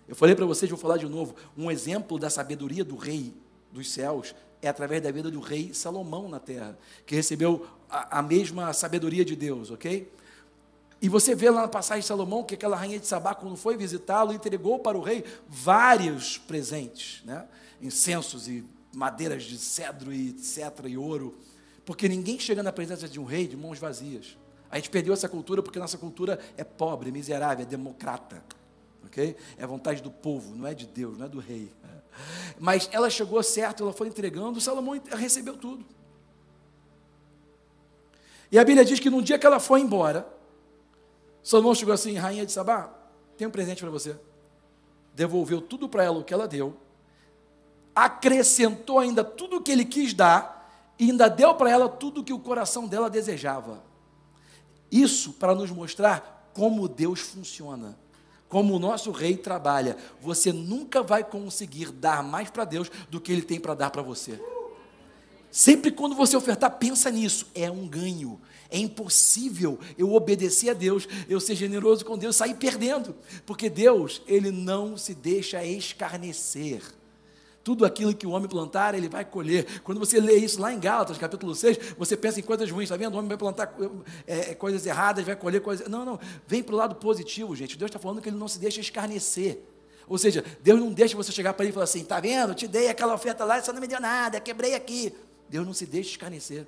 Eu falei para vocês, vou falar de novo, um exemplo da sabedoria do rei dos céus é através da vida do rei Salomão na terra, que recebeu a, a mesma sabedoria de Deus, ok? E você vê lá na passagem de Salomão que aquela rainha de Sabá, quando foi visitá-lo, entregou para o rei vários presentes, né? incensos e madeiras de cedro e etc. e ouro, porque ninguém chega na presença de um rei de mãos vazias. A gente perdeu essa cultura porque nossa cultura é pobre, miserável, é democrata, ok? É vontade do povo, não é de Deus, não é do rei. Mas ela chegou certo, ela foi entregando, Salomão recebeu tudo. E a Bíblia diz que num dia que ela foi embora, Salomão chegou assim, rainha de Sabá, tem um presente para você. Devolveu tudo para ela o que ela deu, acrescentou ainda tudo o que ele quis dar, e ainda deu para ela tudo o que o coração dela desejava. Isso para nos mostrar como Deus funciona como o nosso rei trabalha, você nunca vai conseguir dar mais para Deus do que ele tem para dar para você. Sempre quando você ofertar, pensa nisso, é um ganho. É impossível eu obedecer a Deus, eu ser generoso com Deus, sair perdendo, porque Deus, ele não se deixa escarnecer. Tudo aquilo que o homem plantar, ele vai colher. Quando você lê isso lá em Gálatas, capítulo 6, você pensa em coisas ruins, está vendo? O homem vai plantar é, é, coisas erradas, vai colher coisas. Não, não. Vem para o lado positivo, gente. Deus está falando que ele não se deixa escarnecer. Ou seja, Deus não deixa você chegar para ele e falar assim: está vendo? Te dei aquela oferta lá você não me deu nada, quebrei aqui. Deus não se deixa escarnecer.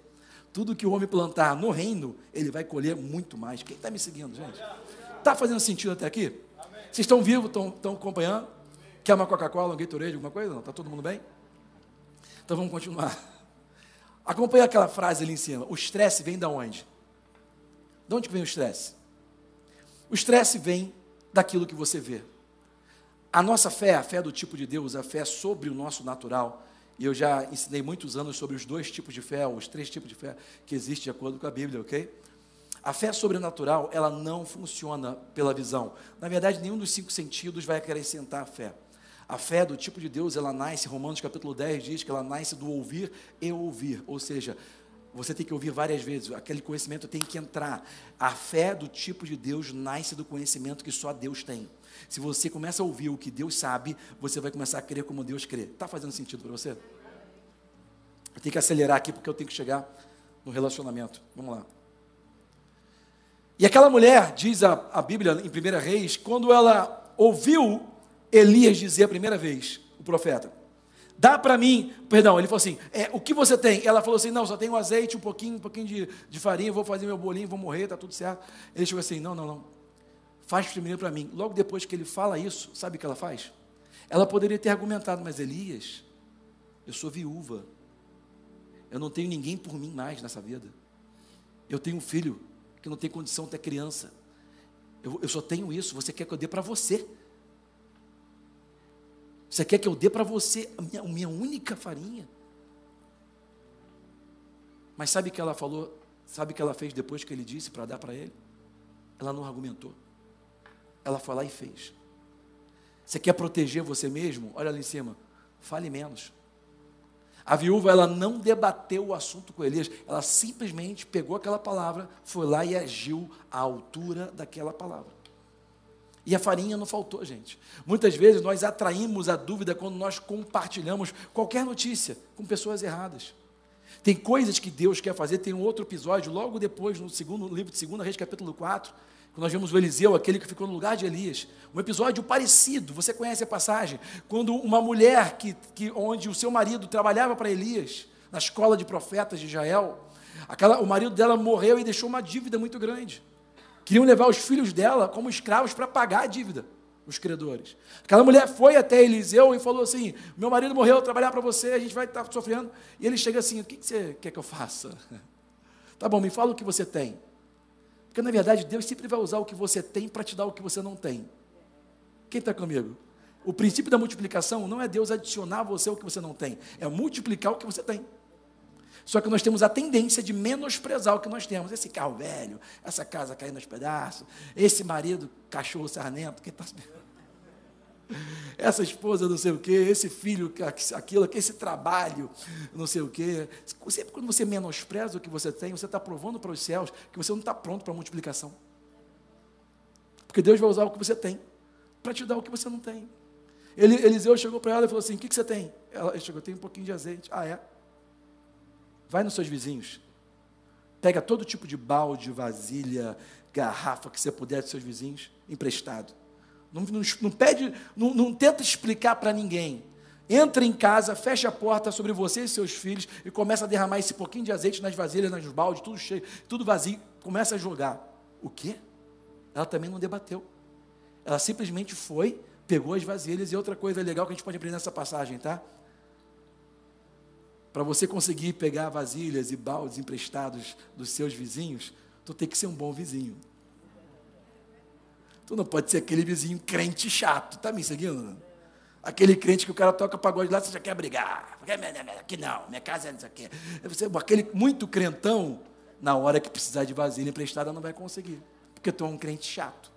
Tudo que o homem plantar no reino, ele vai colher muito mais. Quem está me seguindo, gente? Está fazendo sentido até aqui? Vocês estão vivos, estão acompanhando? Quer uma Coca-Cola, um Gatorade, alguma coisa? Não? Está todo mundo bem? Então vamos continuar. Acompanhe aquela frase ali em cima. O estresse vem da onde? De onde vem o estresse? O estresse vem daquilo que você vê. A nossa fé, a fé do tipo de Deus, a fé sobre o nosso natural, e eu já ensinei muitos anos sobre os dois tipos de fé, os três tipos de fé que existem de acordo com a Bíblia, ok? A fé sobrenatural, ela não funciona pela visão. Na verdade, nenhum dos cinco sentidos vai acrescentar a fé. A fé do tipo de Deus, ela nasce, Romanos capítulo 10 diz que ela nasce do ouvir e ouvir, ou seja, você tem que ouvir várias vezes, aquele conhecimento tem que entrar. A fé do tipo de Deus nasce do conhecimento que só Deus tem. Se você começa a ouvir o que Deus sabe, você vai começar a crer como Deus crê. Está fazendo sentido para você? Eu tenho que acelerar aqui porque eu tenho que chegar no relacionamento. Vamos lá. E aquela mulher, diz a, a Bíblia em 1 Reis, quando ela ouviu Elias dizer a primeira vez, o profeta, dá para mim, perdão, ele falou assim, é, o que você tem? Ela falou assim, não, só tenho azeite, um pouquinho, um pouquinho de, de farinha, vou fazer meu bolinho, vou morrer, tá tudo certo. Ele chegou assim, não, não, não, faz primeiro para mim. Logo depois que ele fala isso, sabe o que ela faz? Ela poderia ter argumentado, mas Elias, eu sou viúva, eu não tenho ninguém por mim mais nessa vida. Eu tenho um filho que não tem condição de ter criança. Eu, eu só tenho isso, você quer que eu dê para você? Você quer que eu dê para você a minha, a minha única farinha? Mas sabe o que ela falou? Sabe o que ela fez depois que ele disse para dar para ele? Ela não argumentou. Ela foi lá e fez. Você quer proteger você mesmo? Olha ali em cima. Fale menos. A viúva, ela não debateu o assunto com Elias, ela simplesmente pegou aquela palavra, foi lá e agiu à altura daquela palavra. E a farinha não faltou, gente. Muitas vezes nós atraímos a dúvida quando nós compartilhamos qualquer notícia com pessoas erradas. Tem coisas que Deus quer fazer, tem um outro episódio, logo depois, no segundo livro de 2 Reis, capítulo 4, quando nós vemos o Eliseu, aquele que ficou no lugar de Elias. Um episódio parecido, você conhece a passagem, quando uma mulher que, que onde o seu marido trabalhava para Elias, na escola de profetas de Israel, aquela, o marido dela morreu e deixou uma dívida muito grande. Queriam levar os filhos dela como escravos para pagar a dívida, os credores. Aquela mulher foi até Eliseu e falou assim: Meu marido morreu, eu trabalhar para você, a gente vai estar sofrendo. E ele chega assim: O que você quer que eu faça? Tá bom, me fala o que você tem. Porque na verdade Deus sempre vai usar o que você tem para te dar o que você não tem. Quem está comigo? O princípio da multiplicação não é Deus adicionar a você o que você não tem, é multiplicar o que você tem. Só que nós temos a tendência de menosprezar o que nós temos. Esse carro velho, essa casa caindo aos pedaços, esse marido, cachorro sarnento, que está. Essa esposa, não sei o quê, esse filho, aquilo, esse trabalho, não sei o quê. Sempre quando você menospreza o que você tem, você está provando para os céus que você não está pronto para a multiplicação. Porque Deus vai usar o que você tem para te dar o que você não tem. Ele, Eliseu chegou para ela e falou assim: O que, que você tem? Ela chegou: Tem um pouquinho de azeite. Ah, é? Vai nos seus vizinhos. Pega todo tipo de balde, vasilha, garrafa que você puder dos seus vizinhos, emprestado. Não, não, não pede, não, não tenta explicar para ninguém. Entra em casa, fecha a porta sobre você e seus filhos e começa a derramar esse pouquinho de azeite nas vasilhas, nos baldes, tudo cheio, tudo vazio. Começa a jogar. O quê? Ela também não debateu. Ela simplesmente foi, pegou as vasilhas e outra coisa legal que a gente pode aprender nessa passagem, tá? Para você conseguir pegar vasilhas e baldes emprestados dos seus vizinhos, tu tem que ser um bom vizinho. Tu não pode ser aquele vizinho crente chato, tá me seguindo? Aquele crente que o cara toca pagode lá, você já quer brigar. Aqui não, minha casa é isso aqui. Você, aquele muito crentão, na hora que precisar de vasilha emprestada, não vai conseguir. Porque tu é um crente chato.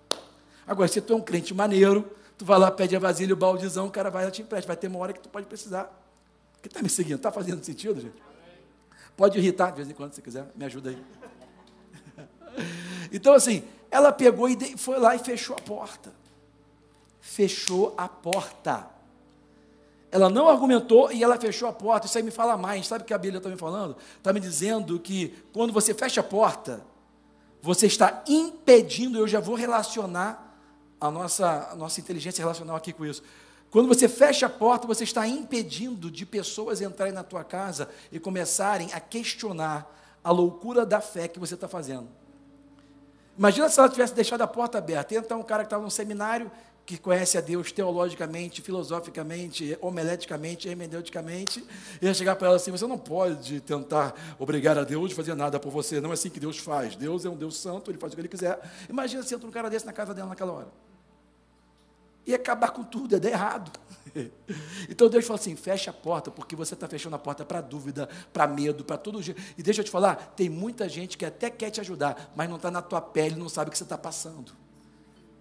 Agora, se tu é um crente maneiro, tu vai lá, pede a vasilha, o baldizão, o cara vai lá te empresta. Vai ter uma hora que tu pode precisar. Que está me seguindo? Está fazendo sentido, gente? Pode irritar de vez em quando, se quiser, me ajuda aí. Então, assim, ela pegou e foi lá e fechou a porta. Fechou a porta. Ela não argumentou e ela fechou a porta. Isso aí me fala mais. Sabe o que a Bíblia está me falando? Está me dizendo que quando você fecha a porta, você está impedindo, eu já vou relacionar a nossa, a nossa inteligência relacional aqui com isso. Quando você fecha a porta, você está impedindo de pessoas entrarem na tua casa e começarem a questionar a loucura da fé que você está fazendo. Imagina se ela tivesse deixado a porta aberta. E então um cara que estava num seminário, que conhece a Deus teologicamente, filosoficamente, homileticamente, hermeneuticamente, ia chegar para ela assim: você não pode tentar obrigar a Deus a fazer nada por você. Não é assim que Deus faz. Deus é um Deus santo, ele faz o que ele quiser. Imagina se entra um cara desse na casa dela naquela hora ia acabar com tudo, ia dar errado. Então Deus falou assim: fecha a porta, porque você está fechando a porta para dúvida, para medo, para tudo. E deixa eu te falar: tem muita gente que até quer te ajudar, mas não está na tua pele, não sabe o que você está passando.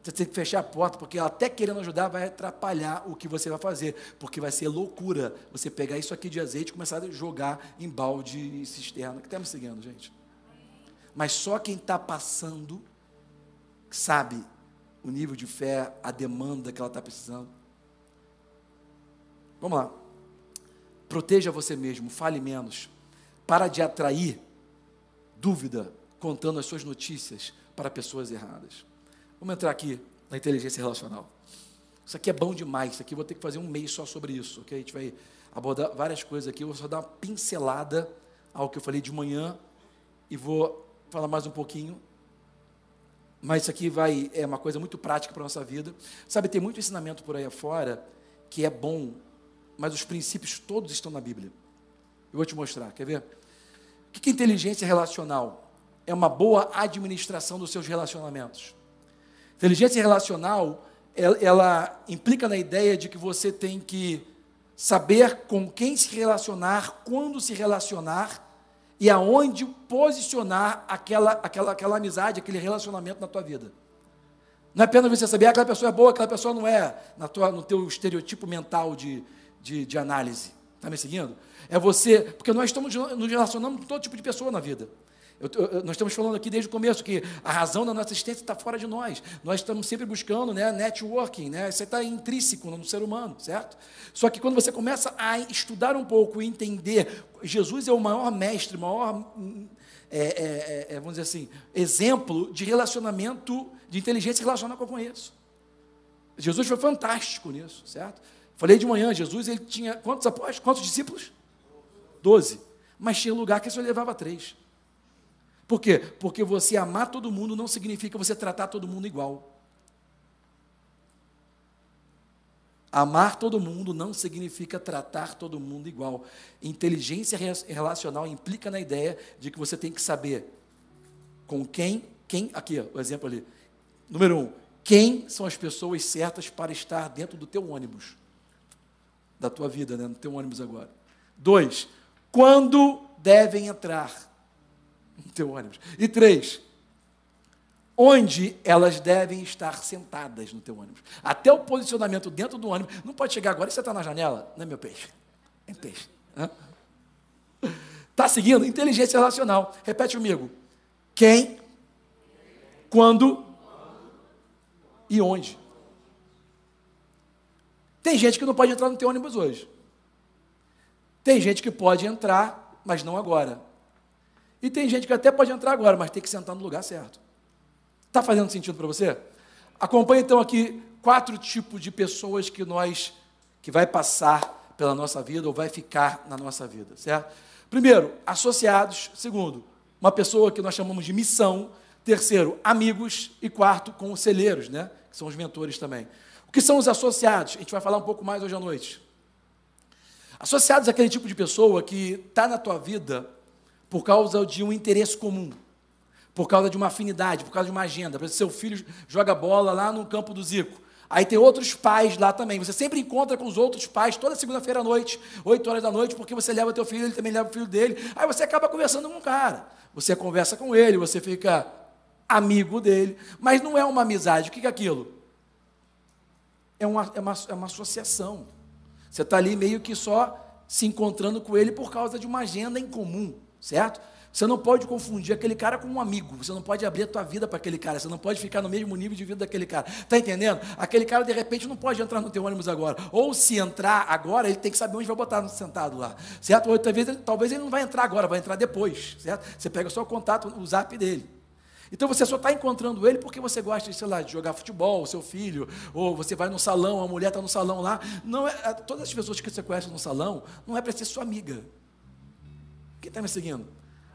Você tem que fechar a porta, porque ela até querendo ajudar vai atrapalhar o que você vai fazer, porque vai ser loucura você pegar isso aqui de azeite e começar a jogar em balde e cisterna. Que está me seguindo, gente? Mas só quem está passando sabe o nível de fé, a demanda que ela está precisando. Vamos lá. Proteja você mesmo, fale menos. Para de atrair dúvida contando as suas notícias para pessoas erradas. Vamos entrar aqui na inteligência relacional. Isso aqui é bom demais. Isso aqui vou ter que fazer um mês só sobre isso, ok? A gente vai abordar várias coisas aqui. Eu vou só dar uma pincelada ao que eu falei de manhã e vou falar mais um pouquinho. Mas isso aqui vai é uma coisa muito prática para a nossa vida. Sabe, tem muito ensinamento por aí afora que é bom, mas os princípios todos estão na Bíblia. Eu vou te mostrar, quer ver? O que é inteligência relacional? É uma boa administração dos seus relacionamentos. Inteligência relacional, ela, ela implica na ideia de que você tem que saber com quem se relacionar, quando se relacionar e aonde posicionar aquela, aquela, aquela amizade, aquele relacionamento na tua vida. Não é apenas você saber, ah, aquela pessoa é boa, aquela pessoa não é, na tua, no teu estereotipo mental de, de, de análise. Está me seguindo? É você, porque nós estamos nos relacionando com todo tipo de pessoa na vida. Eu, eu, nós estamos falando aqui desde o começo que a razão da nossa existência está fora de nós. Nós estamos sempre buscando né, networking, né? isso está intrínseco no ser humano, certo? Só que quando você começa a estudar um pouco e entender, Jesus é o maior mestre, o maior, é, é, é, é, vamos dizer assim, exemplo de relacionamento, de inteligência relacional que eu conheço. Jesus foi fantástico nisso, certo? Falei de manhã, Jesus ele tinha quantos apóstolos, quantos discípulos? Doze. Mas tinha lugar que só levava três. Por quê? Porque você amar todo mundo não significa você tratar todo mundo igual. Amar todo mundo não significa tratar todo mundo igual. Inteligência relacional implica na ideia de que você tem que saber com quem, quem, aqui, o exemplo ali. Número um, quem são as pessoas certas para estar dentro do teu ônibus, da tua vida, né, no teu ônibus agora. Dois, quando devem entrar no teu ônibus. E três, onde elas devem estar sentadas no teu ônibus. Até o posicionamento dentro do ônibus. Não pode chegar agora e você está na janela, não é meu peixe? É peixe. Está seguindo? Inteligência relacional. Repete comigo. Quem, quando e onde. Tem gente que não pode entrar no teu ônibus hoje. Tem gente que pode entrar, mas não agora. E tem gente que até pode entrar agora, mas tem que sentar no lugar certo. Está fazendo sentido para você? Acompanhe então aqui quatro tipos de pessoas que nós que vai passar pela nossa vida ou vai ficar na nossa vida, certo? Primeiro, associados. Segundo, uma pessoa que nós chamamos de missão. Terceiro, amigos. E quarto, conselheiros, né? Que são os mentores também. O que são os associados? A gente vai falar um pouco mais hoje à noite. Associados é aquele tipo de pessoa que está na tua vida por causa de um interesse comum, por causa de uma afinidade, por causa de uma agenda. Por exemplo, seu filho joga bola lá no campo do Zico. Aí tem outros pais lá também. Você sempre encontra com os outros pais toda segunda-feira à noite, 8 horas da noite, porque você leva teu filho, ele também leva o filho dele. Aí você acaba conversando com o cara. Você conversa com ele, você fica amigo dele. Mas não é uma amizade. O que é aquilo? É uma, é uma, é uma associação. Você está ali meio que só se encontrando com ele por causa de uma agenda em comum certo? Você não pode confundir aquele cara com um amigo. Você não pode abrir a tua vida para aquele cara. Você não pode ficar no mesmo nível de vida daquele cara. Está entendendo? Aquele cara, de repente, não pode entrar no teu ônibus agora. Ou se entrar agora, ele tem que saber onde vai botar sentado lá. Certo? Ou talvez, talvez ele não vai entrar agora, vai entrar depois. Certo? Você pega só o contato, o zap dele. Então você só está encontrando ele porque você gosta, sei lá, de jogar futebol, seu filho, ou você vai no salão, a mulher está no salão lá. Não é, todas as pessoas que você conhece no salão, não é para ser sua amiga. Quem está me seguindo?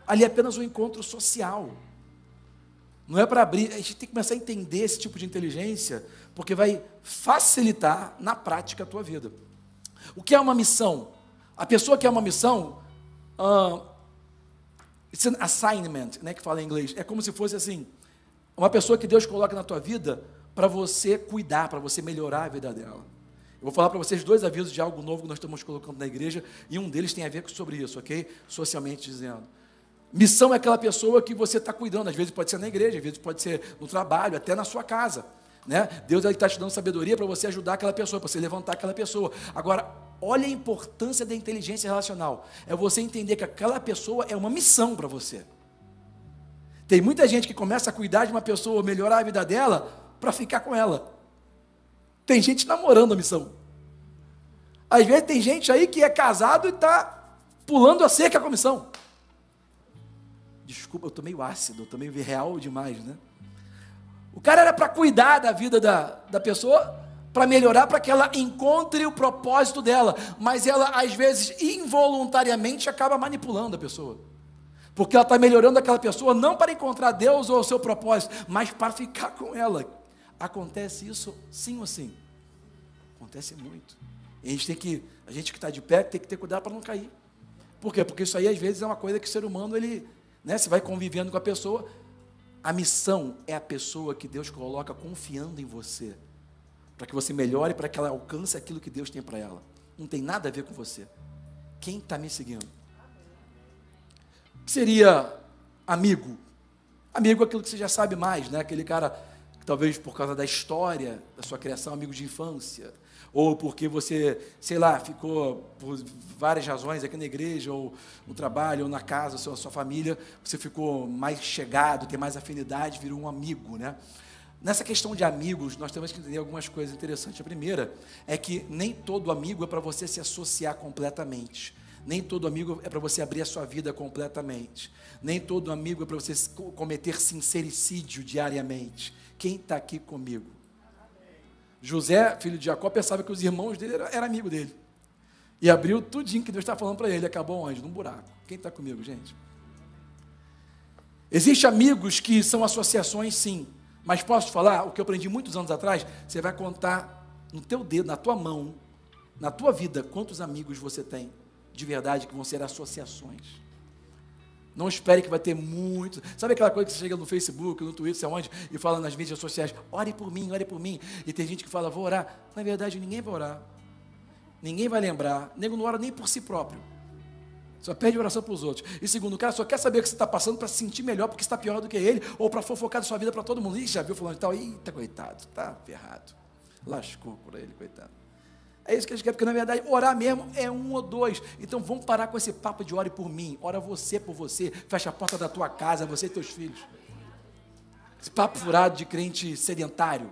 Ali é apenas um encontro social. Não é para abrir. A gente tem que começar a entender esse tipo de inteligência, porque vai facilitar na prática a tua vida. O que é uma missão? A pessoa que é uma missão, uh, it's an assignment, né, que fala em inglês. É como se fosse assim, uma pessoa que Deus coloca na tua vida para você cuidar, para você melhorar a vida dela. Eu vou falar para vocês dois avisos de algo novo que nós estamos colocando na igreja, e um deles tem a ver sobre isso, ok? Socialmente dizendo. Missão é aquela pessoa que você está cuidando, às vezes pode ser na igreja, às vezes pode ser no trabalho, até na sua casa. Né? Deus está te dando sabedoria para você ajudar aquela pessoa, para você levantar aquela pessoa. Agora, olha a importância da inteligência relacional. É você entender que aquela pessoa é uma missão para você. Tem muita gente que começa a cuidar de uma pessoa, melhorar a vida dela, para ficar com ela. Tem gente namorando a missão. Às vezes tem gente aí que é casado e está pulando a cerca com a missão. Desculpa, eu tô meio ácido, eu tô meio real demais, né? O cara era para cuidar da vida da, da pessoa, para melhorar, para que ela encontre o propósito dela, mas ela, às vezes, involuntariamente acaba manipulando a pessoa. Porque ela está melhorando aquela pessoa não para encontrar Deus ou o seu propósito, mas para ficar com ela. Acontece isso sim ou sim? Acontece muito. E a gente tem que, a gente que está de pé, tem que ter cuidado para não cair. Por quê? Porque isso aí às vezes é uma coisa que o ser humano, ele, né, você vai convivendo com a pessoa, a missão é a pessoa que Deus coloca confiando em você, para que você melhore, para que ela alcance aquilo que Deus tem para ela. Não tem nada a ver com você. Quem está me seguindo? O que seria amigo? Amigo é aquilo que você já sabe mais, né? Aquele cara talvez por causa da história da sua criação, amigo de infância, ou porque você, sei lá, ficou por várias razões aqui na igreja, ou no trabalho, ou na casa, sua, sua família, você ficou mais chegado, tem mais afinidade, virou um amigo, né? Nessa questão de amigos, nós temos que entender algumas coisas interessantes. A primeira é que nem todo amigo é para você se associar completamente. Nem todo amigo é para você abrir a sua vida completamente. Nem todo amigo é para você cometer sincericídio diariamente. Quem está aqui comigo? José, filho de Jacó, pensava que os irmãos dele eram era amigo dele. E abriu tudinho que Deus está falando para ele. Acabou onde? Num buraco. Quem está comigo, gente? Existem amigos que são associações, sim. Mas posso falar, o que eu aprendi muitos anos atrás, você vai contar no teu dedo, na tua mão, na tua vida, quantos amigos você tem de verdade que vão ser associações. Não espere que vai ter muito. Sabe aquela coisa que você chega no Facebook, no Twitter, sei onde, e fala nas mídias sociais, ore por mim, ore por mim. E tem gente que fala, vou orar. Na verdade, ninguém vai orar. Ninguém vai lembrar. Nego não ora nem por si próprio. Só pede oração para os outros. E segundo, o cara só quer saber o que você está passando para se sentir melhor porque está pior do que ele, ou para fofocar da sua vida para todo mundo. Ih, já viu falando e tal? Eita, coitado, está ferrado. Lascou por ele, coitado. É isso que a gente quer, porque na verdade orar mesmo é um ou dois. Então vamos parar com esse papo de ore por mim. Ora você por você. Fecha a porta da tua casa, você e teus filhos. Esse papo furado de crente sedentário.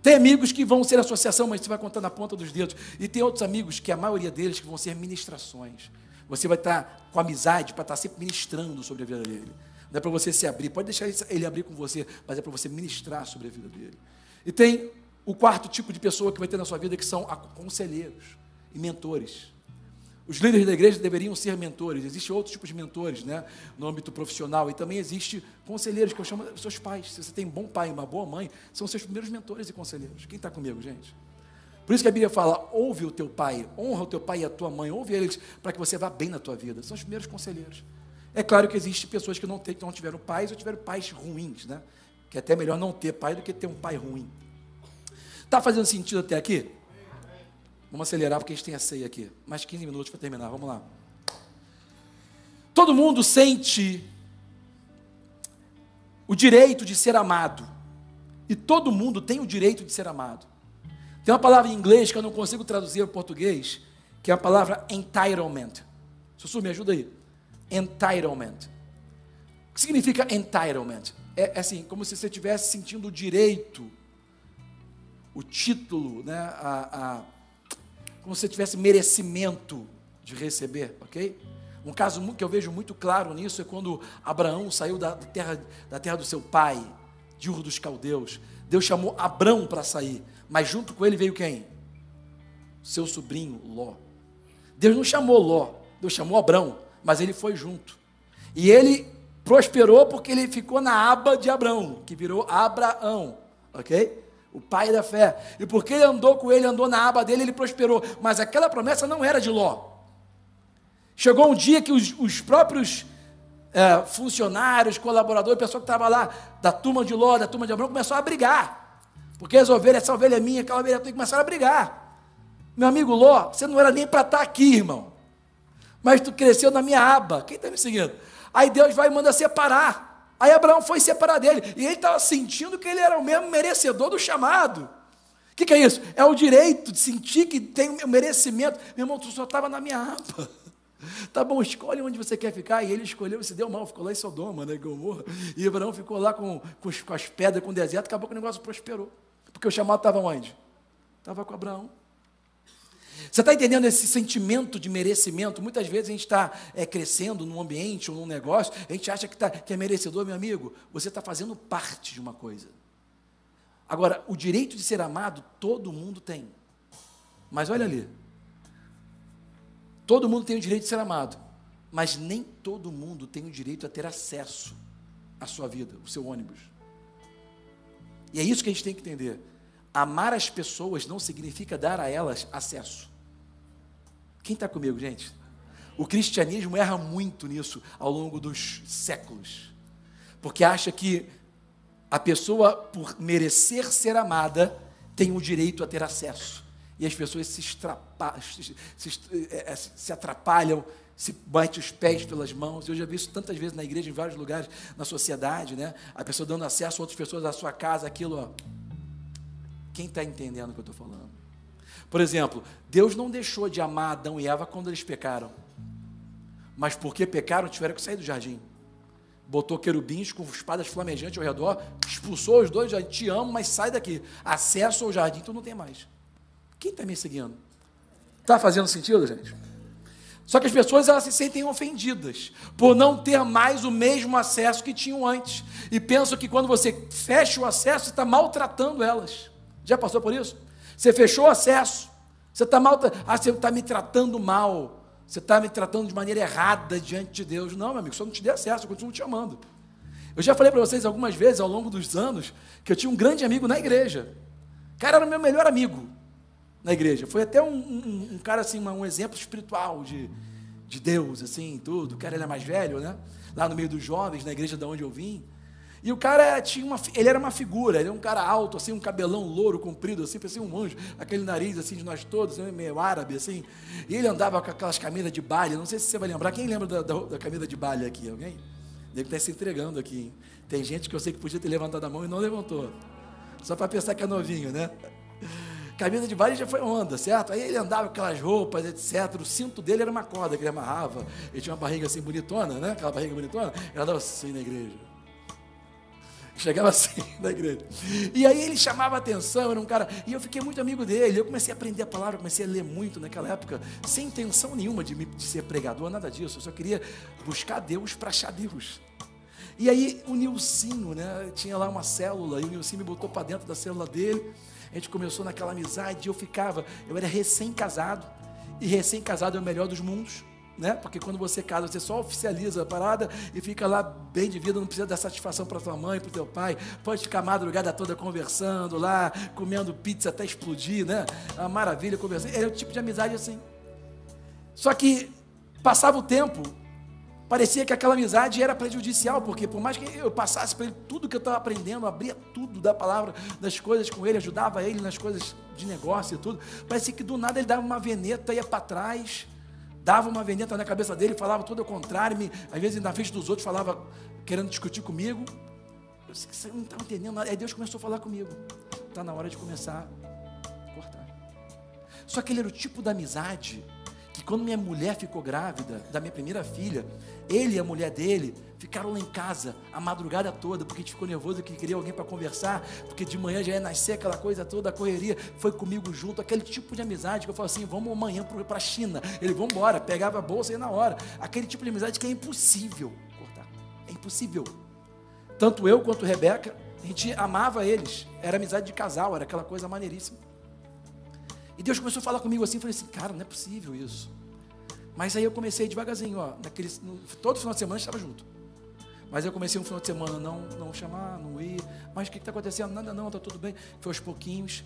Tem amigos que vão ser associação, mas você vai contar na ponta dos dedos. E tem outros amigos que a maioria deles que vão ser ministrações. Você vai estar com amizade para estar sempre ministrando sobre a vida dele. Não é para você se abrir, pode deixar ele abrir com você, mas é para você ministrar sobre a vida dele. E tem o quarto tipo de pessoa que vai ter na sua vida que são conselheiros e mentores. Os líderes da igreja deveriam ser mentores. Existem outros tipos de mentores, né? No âmbito profissional. E também existe conselheiros, que eu chamo seus pais. Se você tem um bom pai e uma boa mãe, são seus primeiros mentores e conselheiros. Quem está comigo, gente? Por isso que a Bíblia fala: ouve o teu pai, honra o teu pai e a tua mãe, ouve eles para que você vá bem na tua vida. São os primeiros conselheiros. É claro que existem pessoas que não, não tiveram pais ou tiveram pais ruins, né? Que é até melhor não ter pai do que ter um pai ruim. Está fazendo sentido até aqui? Vamos acelerar porque a gente tem a ceia aqui. Mais 15 minutos para terminar. Vamos lá. Todo mundo sente o direito de ser amado. E todo mundo tem o direito de ser amado. Tem uma palavra em inglês que eu não consigo traduzir para português, que é a palavra entitlement. Sussu, me ajuda aí. Entitlement. O que significa entitlement? É, é assim, como se você estivesse sentindo o direito o título, né, a, a, como se tivesse merecimento de receber, ok? Um caso que eu vejo muito claro nisso é quando Abraão saiu da terra, da terra do seu pai, de Ur dos Caldeus. Deus chamou Abraão para sair, mas junto com ele veio quem? Seu sobrinho Ló. Deus não chamou Ló, Deus chamou Abraão, mas ele foi junto. E ele prosperou porque ele ficou na aba de Abraão, que virou Abraão, ok? O pai da fé. E porque ele andou com ele, andou na aba dele, ele prosperou. Mas aquela promessa não era de Ló. Chegou um dia que os, os próprios é, funcionários, colaboradores, pessoal que estava lá, da turma de Ló, da turma de Abraão, começou a brigar. Porque as ovelhas, essa ovelha é minha, aquela ovelha é tua, começaram a brigar. Meu amigo Ló, você não era nem para estar tá aqui, irmão. Mas tu cresceu na minha aba. Quem está me seguindo? Aí Deus vai e manda separar. Aí Abraão foi separar dele. E ele estava sentindo que ele era o mesmo merecedor do chamado. O que, que, é isso? É o direito de sentir que tem o merecimento. Meu irmão, tu só estava na minha aba. Tá bom, escolhe onde você quer ficar. E ele escolheu, se deu mal, ficou lá em Sodoma, né, Gomorra. E Abraão ficou lá com, com as pedras, com o deserto. Acabou que o negócio prosperou. Porque o chamado estava onde? Estava com Abraão. Você está entendendo esse sentimento de merecimento? Muitas vezes a gente está é, crescendo num ambiente ou num negócio, a gente acha que, tá, que é merecedor, meu amigo. Você está fazendo parte de uma coisa. Agora, o direito de ser amado, todo mundo tem. Mas olha ali. Todo mundo tem o direito de ser amado. Mas nem todo mundo tem o direito a ter acesso à sua vida, o seu ônibus. E é isso que a gente tem que entender. Amar as pessoas não significa dar a elas acesso. Quem está comigo, gente? O cristianismo erra muito nisso ao longo dos séculos, porque acha que a pessoa, por merecer ser amada, tem o direito a ter acesso. E as pessoas se, se, se, é, é, se atrapalham, se bate os pés pelas mãos. Eu já vi isso tantas vezes na igreja, em vários lugares, na sociedade, né? A pessoa dando acesso a outras pessoas da sua casa, aquilo, ó. Quem está entendendo o que eu estou falando? Por exemplo, Deus não deixou de amar Adão e Eva quando eles pecaram. Mas porque pecaram, tiveram que sair do jardim botou querubins com espadas flamejantes ao redor, expulsou os dois, já te amo, mas sai daqui. Acesso ao jardim tu não tem mais. Quem está me seguindo? Está fazendo sentido, gente? Só que as pessoas elas se sentem ofendidas por não ter mais o mesmo acesso que tinham antes. E pensam que quando você fecha o acesso, está maltratando elas. Já passou por isso? Você fechou o acesso, você está mal, ah, você está me tratando mal. Você está me tratando de maneira errada diante de Deus. Não, meu amigo, só não te dê acesso, eu continuo te amando. Eu já falei para vocês algumas vezes ao longo dos anos que eu tinha um grande amigo na igreja. O cara era o meu melhor amigo na igreja. Foi até um, um, um cara assim, um exemplo espiritual de, de Deus, assim, tudo. O cara era mais velho, né? Lá no meio dos jovens, na igreja de onde eu vim. E o cara tinha uma, ele era uma figura, ele era um cara alto, assim, um cabelão louro, comprido, assim, parecia um anjo, aquele nariz assim de nós todos, né, meio árabe, assim. E ele andava com aquelas camisas de baile, não sei se você vai lembrar, quem lembra da, da, da camisa de baile aqui? Alguém? Deve estar se entregando aqui. Hein? Tem gente que eu sei que podia ter levantado a mão e não levantou. Só para pensar que é novinho, né? Camisa de baile já foi onda, certo? Aí ele andava com aquelas roupas, etc. O cinto dele era uma corda que ele amarrava. Ele tinha uma barriga assim bonitona, né? Aquela barriga bonitona. Ele andava assim na igreja. Chegava assim na igreja. E aí ele chamava atenção, era um cara. E eu fiquei muito amigo dele. Eu comecei a aprender a palavra, comecei a ler muito naquela época, sem intenção nenhuma de, me, de ser pregador, nada disso. Eu só queria buscar Deus para achar Deus. E aí o Nilcinho, né? Tinha lá uma célula, e o Nilcinho me botou para dentro da célula dele. A gente começou naquela amizade, eu ficava, eu era recém-casado, e recém-casado é o melhor dos mundos né? Porque quando você casa, você só oficializa a parada e fica lá bem de vida, não precisa dar satisfação para tua mãe, para teu pai. Pode ficar a madrugada toda conversando lá, comendo pizza até explodir, né? Uma maravilha conversando. É o tipo de amizade assim. Só que passava o tempo, parecia que aquela amizade era prejudicial, porque por mais que eu passasse para ele tudo que eu estava aprendendo, abria tudo da palavra, das coisas com ele, ajudava ele nas coisas de negócio e tudo, parecia que do nada ele dava uma veneta, ia para trás dava uma veneta na cabeça dele, falava tudo ao contrário, me, às vezes na frente dos outros falava querendo discutir comigo. Eu disse você não estava entendendo nada. Aí Deus começou a falar comigo. Está na hora de começar a cortar. Só que ele era o tipo da amizade que quando minha mulher ficou grávida da minha primeira filha, ele e a mulher dele ficaram lá em casa a madrugada toda, porque ficou nervoso que queria alguém para conversar, porque de manhã já ia nascer aquela coisa toda, a correria, foi comigo junto, aquele tipo de amizade que eu falo assim, vamos amanhã para a China, ele, vamos embora, pegava a bolsa e na hora, aquele tipo de amizade que é impossível cortar, é impossível, tanto eu quanto Rebeca, a gente amava eles, era amizade de casal, era aquela coisa maneiríssima, e Deus começou a falar comigo assim, falei assim, cara, não é possível isso, mas aí eu comecei devagarzinho, ó, naquele, no, todo final de semana estava junto. Mas eu comecei um final de semana não não chamar, não ir. Mas o que está acontecendo? Nada não, está tudo bem. Foi aos pouquinhos.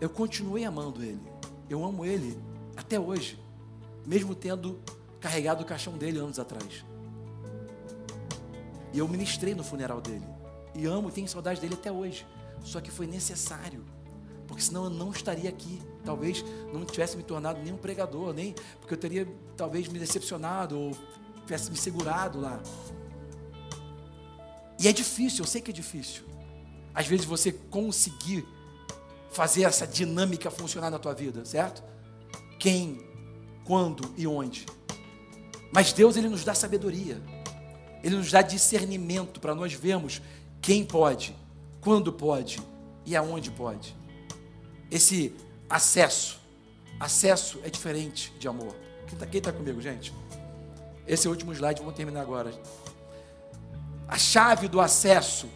Eu continuei amando ele. Eu amo ele até hoje, mesmo tendo carregado o caixão dele anos atrás. E eu ministrei no funeral dele. E amo e tenho saudade dele até hoje. Só que foi necessário. Porque senão eu não estaria aqui. Talvez não tivesse me tornado nem um pregador, nem porque eu teria talvez me decepcionado ou tivesse me segurado lá. E é difícil, eu sei que é difícil. Às vezes você conseguir fazer essa dinâmica funcionar na tua vida, certo? Quem, quando e onde. Mas Deus ele nos dá sabedoria. Ele nos dá discernimento para nós vermos quem pode, quando pode e aonde pode. Esse acesso acesso é diferente de amor. Quem está tá comigo, gente? Esse é o último slide, vamos terminar agora. A chave do acesso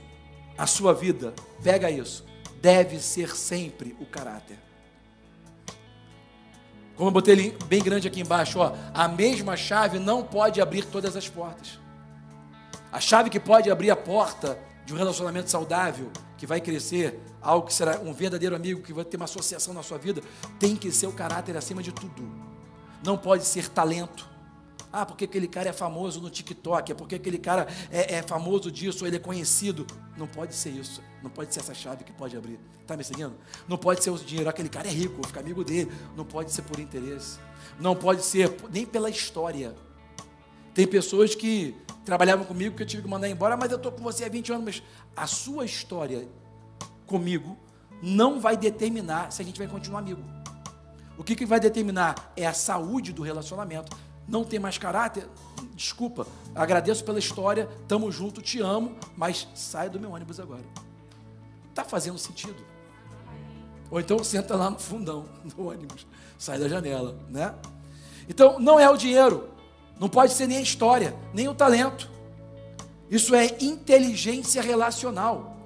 à sua vida, pega isso, deve ser sempre o caráter. Como eu botei bem grande aqui embaixo, ó, a mesma chave não pode abrir todas as portas. A chave que pode abrir a porta de um relacionamento saudável, que vai crescer, algo que será um verdadeiro amigo, que vai ter uma associação na sua vida, tem que ser o caráter acima de tudo. Não pode ser talento, ah, porque aquele cara é famoso no TikTok, é porque aquele cara é, é famoso disso, ele é conhecido. Não pode ser isso. Não pode ser essa chave que pode abrir. Está me seguindo? Não pode ser o dinheiro. Aquele cara é rico, vou ficar amigo dele. Não pode ser por interesse. Não pode ser nem pela história. Tem pessoas que trabalhavam comigo que eu tive que mandar embora, mas eu estou com você há 20 anos. Mas a sua história comigo não vai determinar se a gente vai continuar amigo. O que, que vai determinar é a saúde do relacionamento não tem mais caráter, desculpa, agradeço pela história, tamo junto, te amo, mas sai do meu ônibus agora. Tá fazendo sentido? Ou então senta lá no fundão do ônibus, sai da janela, né? Então não é o dinheiro, não pode ser nem a história, nem o talento. Isso é inteligência relacional.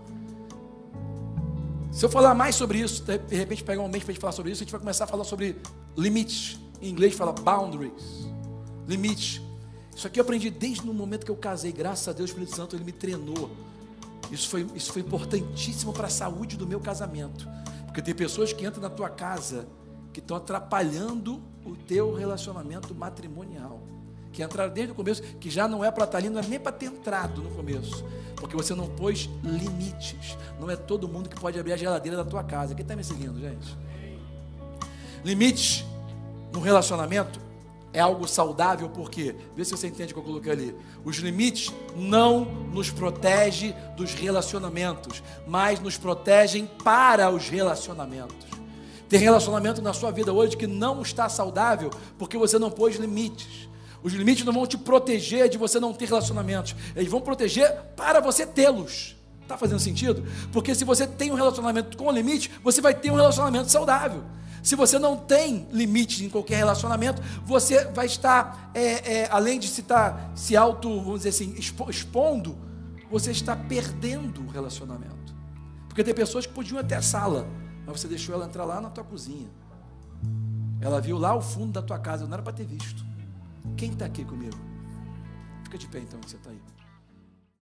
Se eu falar mais sobre isso, de repente pegar um mês para a gente falar sobre isso, a gente vai começar a falar sobre limites. Em inglês fala boundaries limite. Isso aqui eu aprendi desde o momento que eu casei, graças a Deus, o Espírito Santo ele me treinou. Isso foi, isso foi importantíssimo para a saúde do meu casamento. Porque tem pessoas que entram na tua casa que estão atrapalhando o teu relacionamento matrimonial. Que entraram desde o começo, que já não é para estar ali, não é nem para ter entrado no começo. Porque você não pôs limites. Não é todo mundo que pode abrir a geladeira da tua casa. Quem está me seguindo, gente? Limites no relacionamento é algo saudável, porque, vê se você entende o que eu coloquei ali. Os limites não nos protegem dos relacionamentos, mas nos protegem para os relacionamentos. Tem relacionamento na sua vida hoje que não está saudável porque você não pôs limites. Os limites não vão te proteger de você não ter relacionamentos, eles vão proteger para você tê-los. Está fazendo sentido? Porque se você tem um relacionamento com limite, você vai ter um relacionamento saudável. Se você não tem limites em qualquer relacionamento, você vai estar, é, é, além de se estar tá, se auto, vamos dizer assim, expondo, você está perdendo o relacionamento. Porque tem pessoas que podiam até a sala, mas você deixou ela entrar lá na tua cozinha. Ela viu lá o fundo da tua casa, não era para ter visto. Quem está aqui comigo? Fica de pé então, que você está aí.